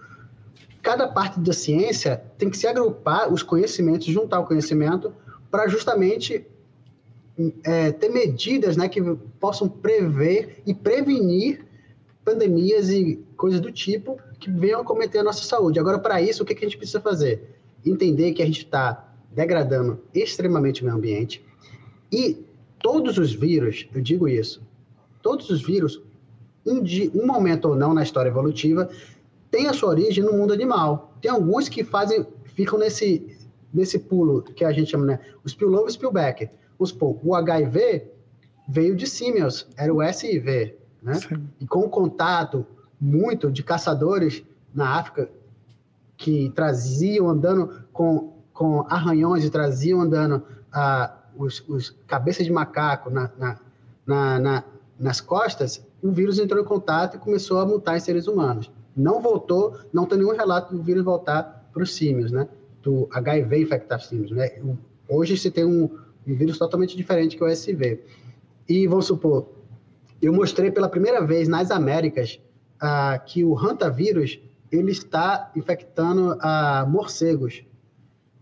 Cada parte da ciência tem que se agrupar os conhecimentos, juntar o conhecimento para justamente é, ter medidas, né, que possam prever e prevenir pandemias e coisas do tipo que venham cometer a nossa saúde. Agora, para isso, o que, que a gente precisa fazer? Entender que a gente está degradando extremamente o meio ambiente e todos os vírus, eu digo isso, todos os vírus, um, de, um momento ou não na história evolutiva, tem a sua origem no mundo animal. Tem alguns que fazem, ficam nesse, nesse pulo que a gente chama, né? O spillover e spillback. Vamos supor, o HIV veio de símios, era o SIV, né? E com o contato muito de caçadores na África que traziam andando com, com arranhões e traziam andando ah, os, os cabeças de macaco na, na, na, na, nas costas, o vírus entrou em contato e começou a mutar em seres humanos. Não voltou, não tem nenhum relato do vírus voltar para os símios, né? Do HIV infectar símios, né? Hoje se tem um, um vírus totalmente diferente que o SV. E vamos supor, eu mostrei pela primeira vez nas Américas ah, que o hantavírus ele está infectando ah, morcegos.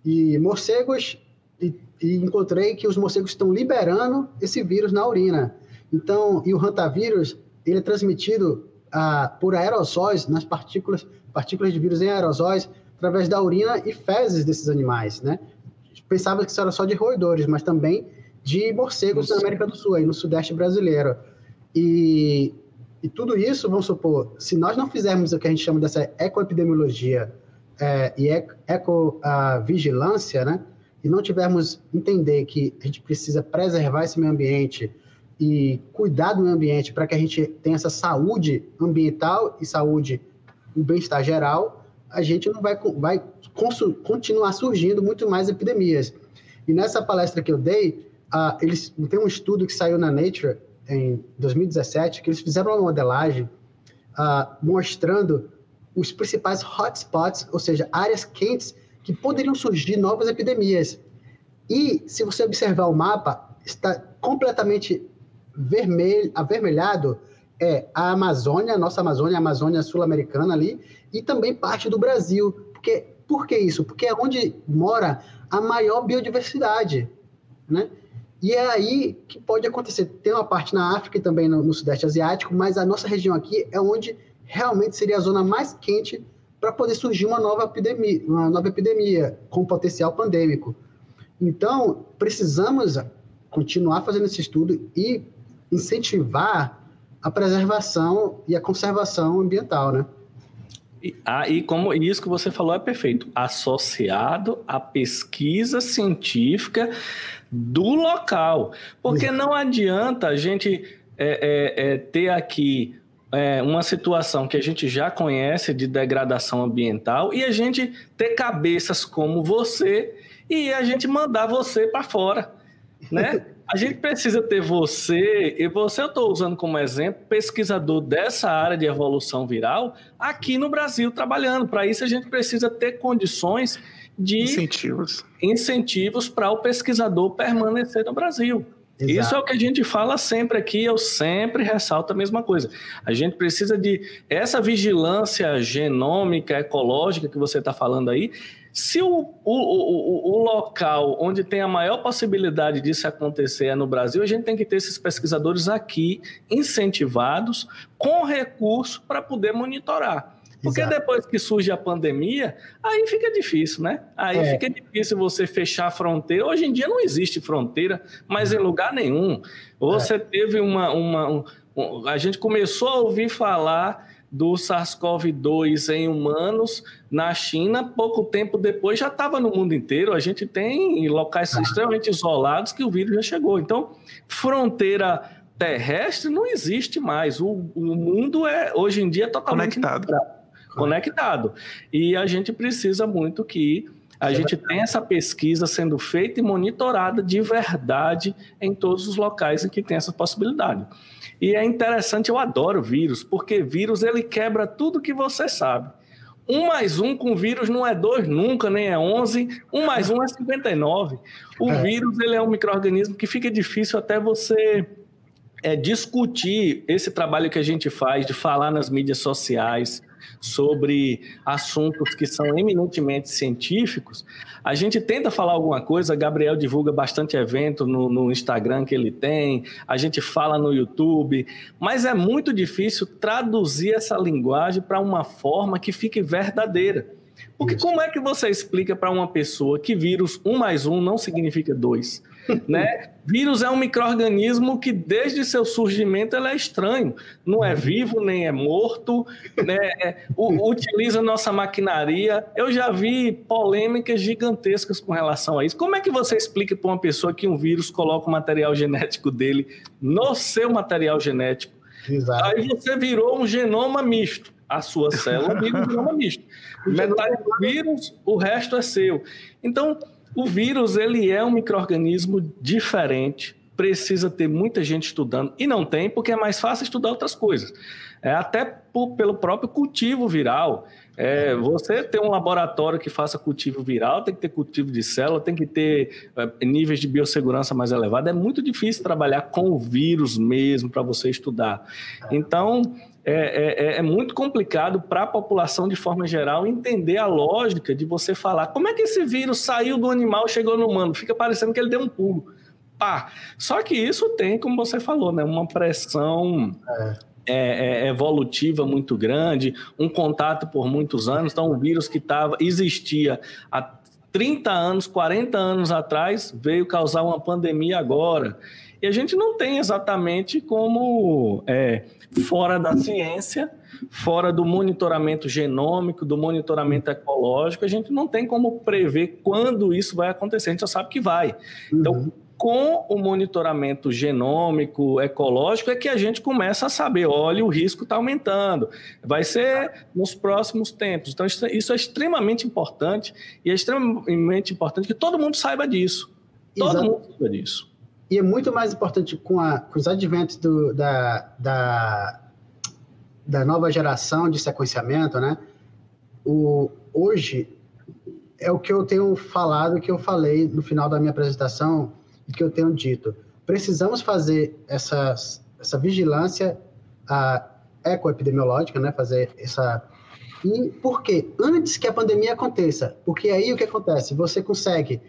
E morcegos, e, e, encontrei que os morcegos estão liberando esse vírus na urina. Então, e o hantavírus, ele é transmitido ah, por aerossóis, nas partículas, partículas de vírus em aerossóis, através da urina e fezes desses animais, né? Pensava que isso era só de roedores, mas também de morcegos Nossa. na América do Sul, aí no sudeste brasileiro. E e tudo isso, vamos supor, se nós não fizermos o que a gente chama dessa ecoepidemiologia é, e ecovigilância, né? E não tivermos entender que a gente precisa preservar esse meio ambiente e cuidar do meio ambiente para que a gente tenha essa saúde ambiental e saúde e bem-estar geral, a gente não vai, vai continuar surgindo muito mais epidemias. E nessa palestra que eu dei, uh, eles tem um estudo que saiu na Nature em 2017 que eles fizeram uma modelagem uh, mostrando os principais hotspots, ou seja, áreas quentes que poderiam surgir novas epidemias. E se você observar o mapa, está completamente vermelho, avermelhado é a Amazônia, a nossa Amazônia, a Amazônia sul-americana ali, e também parte do Brasil. Porque, por que isso? Porque é onde mora a maior biodiversidade, né? E é aí que pode acontecer. Tem uma parte na África e também no, no Sudeste Asiático, mas a nossa região aqui é onde realmente seria a zona mais quente para poder surgir uma nova epidemia, uma nova epidemia com potencial pandêmico. Então, precisamos continuar fazendo esse estudo e incentivar a preservação e a conservação ambiental, né? Ah, e como isso que você falou é perfeito, associado à pesquisa científica do local, porque não adianta a gente é, é, é, ter aqui é, uma situação que a gente já conhece de degradação ambiental e a gente ter cabeças como você e a gente mandar você para fora, né? A gente precisa ter você, e você eu estou usando como exemplo, pesquisador dessa área de evolução viral, aqui no Brasil trabalhando. Para isso, a gente precisa ter condições de incentivos incentivos para o pesquisador permanecer no Brasil. Exato. Isso é o que a gente fala sempre aqui, eu sempre ressalto a mesma coisa. A gente precisa de essa vigilância genômica, ecológica que você está falando aí. Se o, o, o, o, local onde tem a maior possibilidade disso acontecer é no Brasil, a gente tem que ter esses pesquisadores aqui incentivados com recurso para poder monitorar. Porque Exato. depois que surge a pandemia, aí fica difícil, né? Aí é. fica difícil você fechar a fronteira. Hoje em dia não existe fronteira, mas em lugar nenhum. Você é. teve uma. uma um, um, a gente começou a ouvir falar do SARS-CoV-2 em humanos na China, pouco tempo depois já estava no mundo inteiro. A gente tem locais extremamente isolados que o vírus já chegou. Então, fronteira terrestre não existe mais. O, o mundo é hoje em dia totalmente conectado conectado. E a gente precisa muito que a gente tenha essa pesquisa sendo feita e monitorada de verdade em todos os locais em que tem essa possibilidade. E é interessante, eu adoro vírus, porque vírus ele quebra tudo que você sabe. Um mais um com vírus não é dois nunca, nem é onze. Um mais um é 59. O é. vírus ele é um microorganismo que fica difícil até você é, discutir esse trabalho que a gente faz de falar nas mídias sociais, sobre assuntos que são eminentemente científicos, a gente tenta falar alguma coisa. Gabriel divulga bastante evento no, no Instagram que ele tem, a gente fala no YouTube, mas é muito difícil traduzir essa linguagem para uma forma que fique verdadeira. Porque como é que você explica para uma pessoa que vírus um mais um não significa dois? Né? Vírus é um microorganismo que desde seu surgimento ele é estranho, não é vivo nem é morto, né? O, utiliza nossa maquinaria. Eu já vi polêmicas gigantescas com relação a isso. Como é que você explica para uma pessoa que um vírus coloca o material genético dele no seu material genético? Exato. Aí você virou um genoma misto. A sua célula vira um genoma misto. Metade do vírus, o resto é seu. Então, o vírus ele é um microorganismo diferente, precisa ter muita gente estudando e não tem porque é mais fácil estudar outras coisas. É até por, pelo próprio cultivo viral. É, você ter um laboratório que faça cultivo viral, tem que ter cultivo de célula, tem que ter é, níveis de biossegurança mais elevados. É muito difícil trabalhar com o vírus mesmo para você estudar. Então, é, é, é, é, muito complicado para a população de forma geral entender a lógica de você falar como é que esse vírus saiu do animal chegou no humano. Fica parecendo que ele deu um pulo. Pá. Só que isso tem, como você falou, né, uma pressão é. É, é, evolutiva muito grande, um contato por muitos anos. Então, um vírus que tava, existia há 30 anos, 40 anos atrás, veio causar uma pandemia agora. E a gente não tem exatamente como é, fora da ciência, fora do monitoramento genômico, do monitoramento ecológico, a gente não tem como prever quando isso vai acontecer, a gente só sabe que vai. Então, uhum. com o monitoramento genômico, ecológico, é que a gente começa a saber, olha, o risco está aumentando, vai ser nos próximos tempos. Então, isso é extremamente importante e é extremamente importante que todo mundo saiba disso. Todo Exato. mundo precisa disso. E é muito mais importante com, a, com os adventos do, da, da, da nova geração de sequenciamento, né? O, hoje é o que eu tenho falado, que eu falei no final da minha apresentação que eu tenho dito. Precisamos fazer essa, essa vigilância a, ecoepidemiológica, né? Fazer essa e por quê? Antes que a pandemia aconteça. Porque aí o que acontece? Você consegue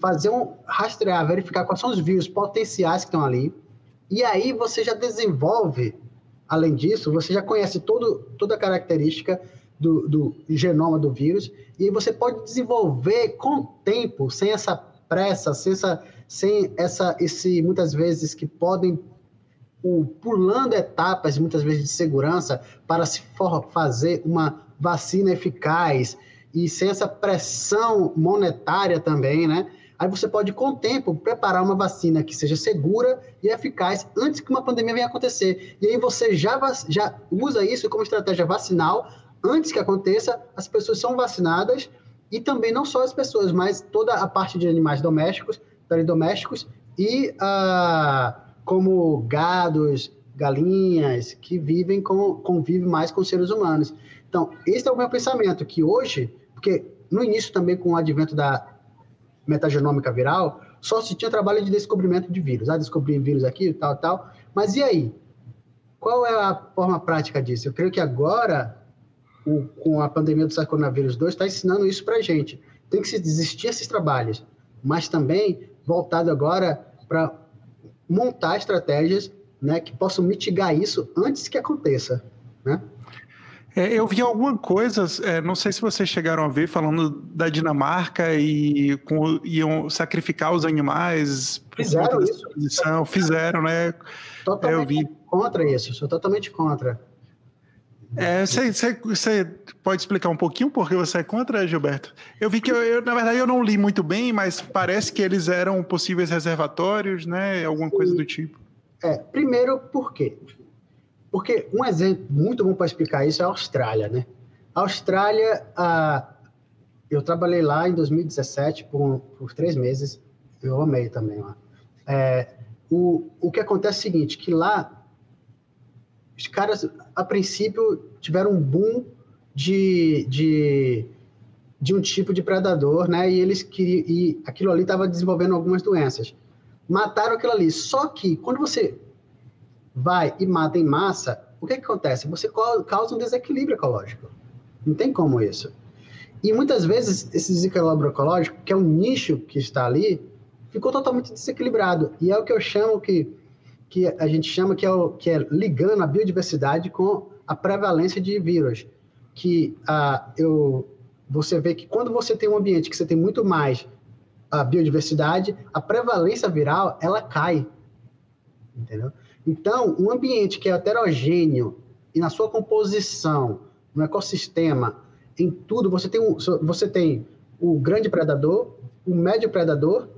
fazer um rastrear, verificar quais são os vírus potenciais que estão ali. E aí você já desenvolve, além disso, você já conhece todo, toda a característica do, do genoma do vírus. E você pode desenvolver com tempo, sem essa pressa, sem essa, sem essa esse muitas vezes que podem o, pulando etapas, muitas vezes, de segurança, para se for, fazer uma vacina eficaz e sem essa pressão monetária também, né? Aí você pode, com o tempo, preparar uma vacina que seja segura e eficaz antes que uma pandemia venha acontecer. E aí você já, já usa isso como estratégia vacinal. Antes que aconteça, as pessoas são vacinadas e também não só as pessoas, mas toda a parte de animais domésticos, domésticos e a uh, como gados, galinhas, que vivem com, convivem mais com seres humanos. Então, esse é o meu pensamento, que hoje, porque no início também com o advento da metagenômica viral, só se tinha trabalho de descobrimento de vírus. Ah, descobrir vírus aqui, tal, tal. Mas e aí? Qual é a forma prática disso? Eu creio que agora, o, com a pandemia do SARS-CoV-2, está ensinando isso para a gente. Tem que se desistir esses trabalhos, mas também voltado agora para montar estratégias né, que possam mitigar isso antes que aconteça. Né? É, eu vi algumas coisas, é, não sei se vocês chegaram a ver, falando da Dinamarca e com, iam sacrificar os animais. Fizeram isso. Fizeram, né? Totalmente eu vi. contra isso, sou totalmente contra. Você é, pode explicar um pouquinho por que você é contra, Gilberto? Eu vi que, eu, eu, na verdade, eu não li muito bem, mas parece que eles eram possíveis reservatórios, né? Alguma coisa do tipo. É, primeiro, por quê? Porque um exemplo muito bom para explicar isso é a Austrália, né? A Austrália, ah, eu trabalhei lá em 2017 por, por três meses, eu amei também lá. É, o, o que acontece é o seguinte, que lá os caras, a princípio, tiveram um boom de, de, de um tipo de predador, né? E eles queriam, e aquilo ali estava desenvolvendo algumas doenças. Mataram aquilo ali. Só que quando você vai e mata em massa, o que, que acontece? Você causa um desequilíbrio ecológico. Não tem como isso. E muitas vezes esse desequilíbrio ecológico, que é um nicho que está ali, ficou totalmente desequilibrado. E é o que eu chamo que que a gente chama que é, o, que é ligando a biodiversidade com a prevalência de vírus. Que ah, eu, você vê que quando você tem um ambiente que você tem muito mais a biodiversidade, a prevalência viral ela cai. Entendeu? Então, um ambiente que é heterogêneo e na sua composição, no ecossistema, em tudo, você tem, um, você tem o grande predador, o médio predador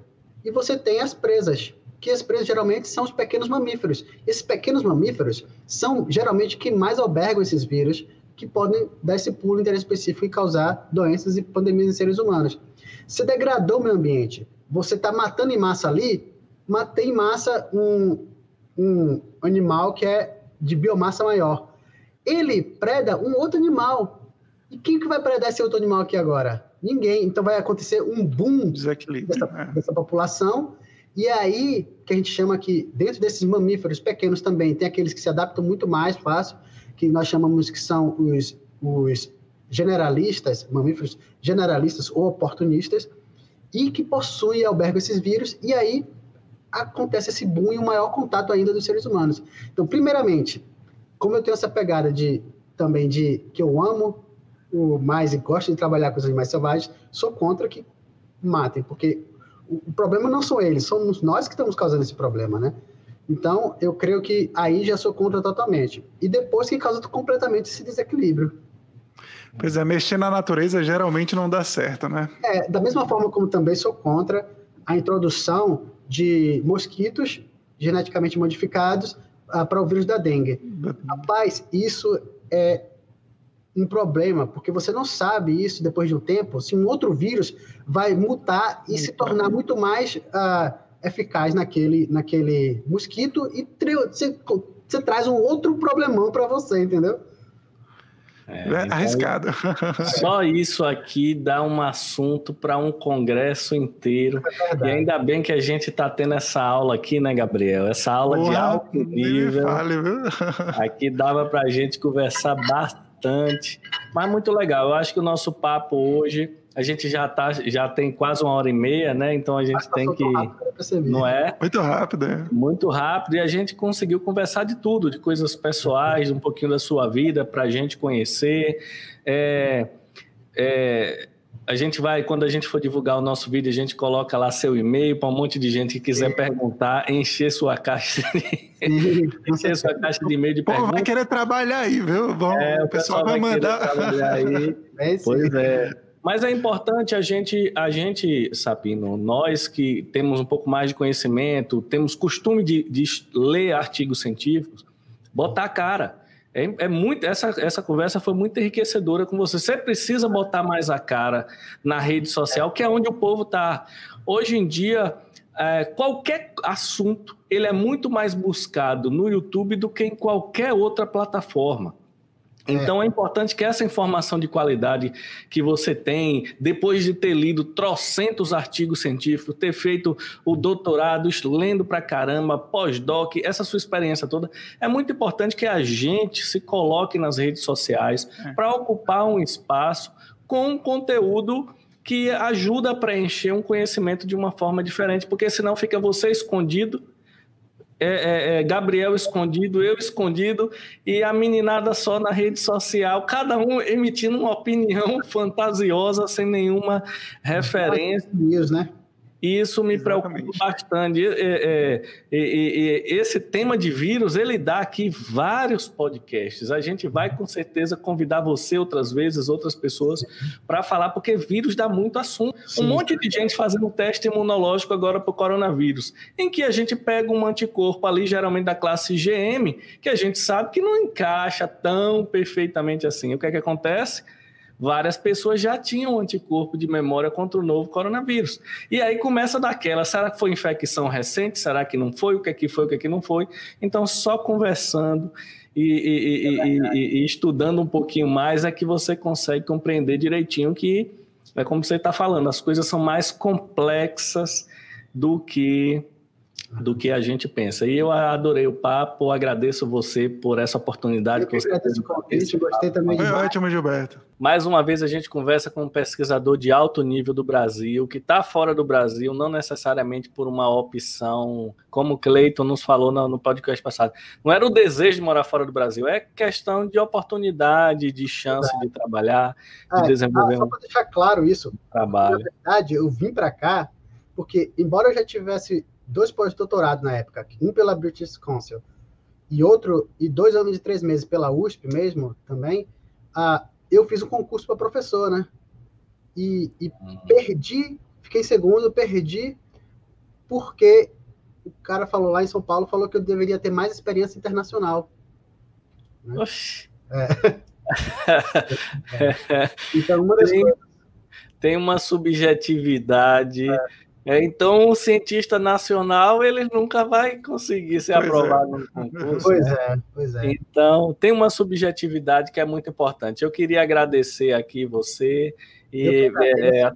e você tem as presas que as presas geralmente são os pequenos mamíferos. Esses pequenos mamíferos são geralmente que mais albergam esses vírus que podem dar esse pulo específico e causar doenças e pandemias em seres humanos. Você degradou o meio ambiente. Você está matando em massa ali, matei em massa um, um animal que é de biomassa maior. Ele preda um outro animal. E quem que vai predar esse outro animal aqui agora? Ninguém. Então vai acontecer um boom dessa, é. dessa população e aí, que a gente chama que, dentro desses mamíferos pequenos também, tem aqueles que se adaptam muito mais fácil, que nós chamamos que são os, os generalistas, mamíferos generalistas ou oportunistas, e que possuem e albergam esses vírus, e aí acontece esse boom e o maior contato ainda dos seres humanos. Então, primeiramente, como eu tenho essa pegada de também de que eu amo o mais e gosto de trabalhar com os animais selvagens, sou contra que matem, porque o problema não são eles, somos nós que estamos causando esse problema, né? Então, eu creio que aí já sou contra totalmente. E depois que causa completamente esse desequilíbrio. Pois é, mexer na natureza geralmente não dá certo, né? É, da mesma forma como também sou contra a introdução de mosquitos geneticamente modificados uh, para o vírus da dengue. Rapaz, isso é um problema, porque você não sabe isso depois de um tempo, se um outro vírus vai mutar e se tornar muito mais uh, eficaz naquele, naquele mosquito e você, você traz um outro problemão para você, entendeu? É, é então, arriscado. Só isso aqui dá um assunto para um congresso inteiro. É e ainda bem que a gente está tendo essa aula aqui, né, Gabriel? Essa aula de alto nível. Fale, aqui dava para a gente conversar bastante. Mas muito legal. Eu acho que o nosso papo hoje a gente já tá, já tem quase uma hora e meia, né? Então a gente tem que, não é? Muito rápido, é. Muito rápido e a gente conseguiu conversar de tudo, de coisas pessoais, um pouquinho da sua vida para a gente conhecer. É, é, a gente vai, quando a gente for divulgar o nosso vídeo, a gente coloca lá seu e-mail para um monte de gente que quiser perguntar, encher sua caixa, de, encher sua caixa de e-mail de Pô, vai querer trabalhar aí, viu? Bom, é, o pessoal, pessoal vai, vai mandar. Trabalhar aí. pois é. Mas é importante a gente, a gente, Sapino, nós que temos um pouco mais de conhecimento, temos costume de, de ler artigos científicos, botar a cara. É, é, muito essa, essa conversa foi muito enriquecedora com você. Você precisa botar mais a cara na rede social, que é onde o povo está. Hoje em dia, é, qualquer assunto ele é muito mais buscado no YouTube do que em qualquer outra plataforma. Então é. é importante que essa informação de qualidade que você tem, depois de ter lido trocentos artigos científicos, ter feito o doutorado, lendo pra caramba, pós-doc, essa sua experiência toda, é muito importante que a gente se coloque nas redes sociais é. para ocupar um espaço com conteúdo que ajuda a preencher um conhecimento de uma forma diferente, porque senão fica você escondido é, é, é, Gabriel escondido, eu escondido e a meninada só na rede social, cada um emitindo uma opinião fantasiosa sem nenhuma referência. Né? E isso me Exatamente. preocupa bastante. É, é, é, esse tema de vírus, ele dá aqui vários podcasts. A gente vai com certeza convidar você outras vezes, outras pessoas, para falar, porque vírus dá muito assunto. Sim. Um monte de gente fazendo teste imunológico agora para o coronavírus, em que a gente pega um anticorpo ali, geralmente da classe GM, que a gente sabe que não encaixa tão perfeitamente assim. O que é que acontece? Várias pessoas já tinham anticorpo de memória contra o novo coronavírus. E aí começa daquela, será que foi infecção recente? Será que não foi? O que é que foi? O que é que não foi? Então, só conversando e, e, e, e estudando um pouquinho mais é que você consegue compreender direitinho que, é como você está falando, as coisas são mais complexas do que do que a gente pensa. E eu adorei o papo, agradeço você por essa oportunidade eu que, você agradeço o convite, gostei também Foi ótimo, Gilberto. Mais uma vez a gente conversa com um pesquisador de alto nível do Brasil, que está fora do Brasil, não necessariamente por uma opção, como o Cleiton nos falou no, no podcast passado. Não era o desejo de morar fora do Brasil, é questão de oportunidade, de chance é. de trabalhar, de é, desenvolver ah, só para deixar claro isso, trabalho. Na verdade, eu vim para cá porque, embora eu já tivesse dois pós-doutorados na época, um pela British Council e outro e dois anos e três meses pela USP mesmo também, ah, eu fiz um concurso para professor, né? E, e uhum. perdi, fiquei segundo, perdi porque o cara falou lá em São Paulo falou que eu deveria ter mais experiência internacional. Né? Oxi. É. então, uma das tem, coisas... tem uma subjetividade. É é, então, o cientista nacional ele nunca vai conseguir ser pois é. aprovado é. no concurso. Pois né? é, pois é. Então, tem uma subjetividade que é muito importante. Eu queria agradecer aqui você e é, até é, é,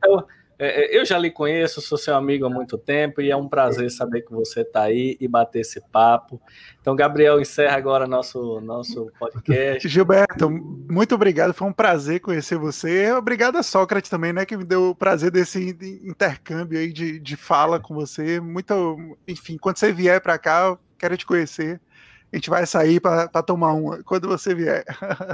eu já lhe conheço, sou seu amigo há muito tempo e é um prazer saber que você está aí e bater esse papo. Então, Gabriel, encerra agora nosso, nosso podcast. Gilberto, muito obrigado, foi um prazer conhecer você. Obrigado a Sócrates também, né, que me deu o prazer desse intercâmbio aí de, de fala com você. Muito, enfim, quando você vier para cá, quero te conhecer. A gente vai sair para tomar uma quando você vier.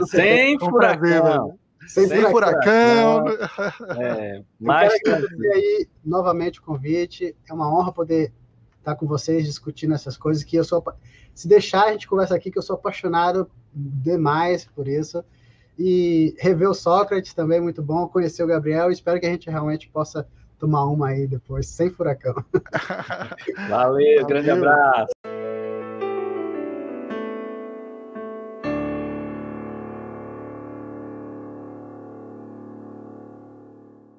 Sem um furacão. Prazer, sem, Sem furacão. furacão. É, mas... Eu quero agradecer aí novamente o convite. É uma honra poder estar com vocês discutindo essas coisas que eu sou. Se deixar, a gente conversa aqui que eu sou apaixonado demais por isso. E rever o Sócrates também, muito bom. Conhecer o Gabriel. Espero que a gente realmente possa tomar uma aí depois, sem furacão. Valeu, Valeu. grande abraço.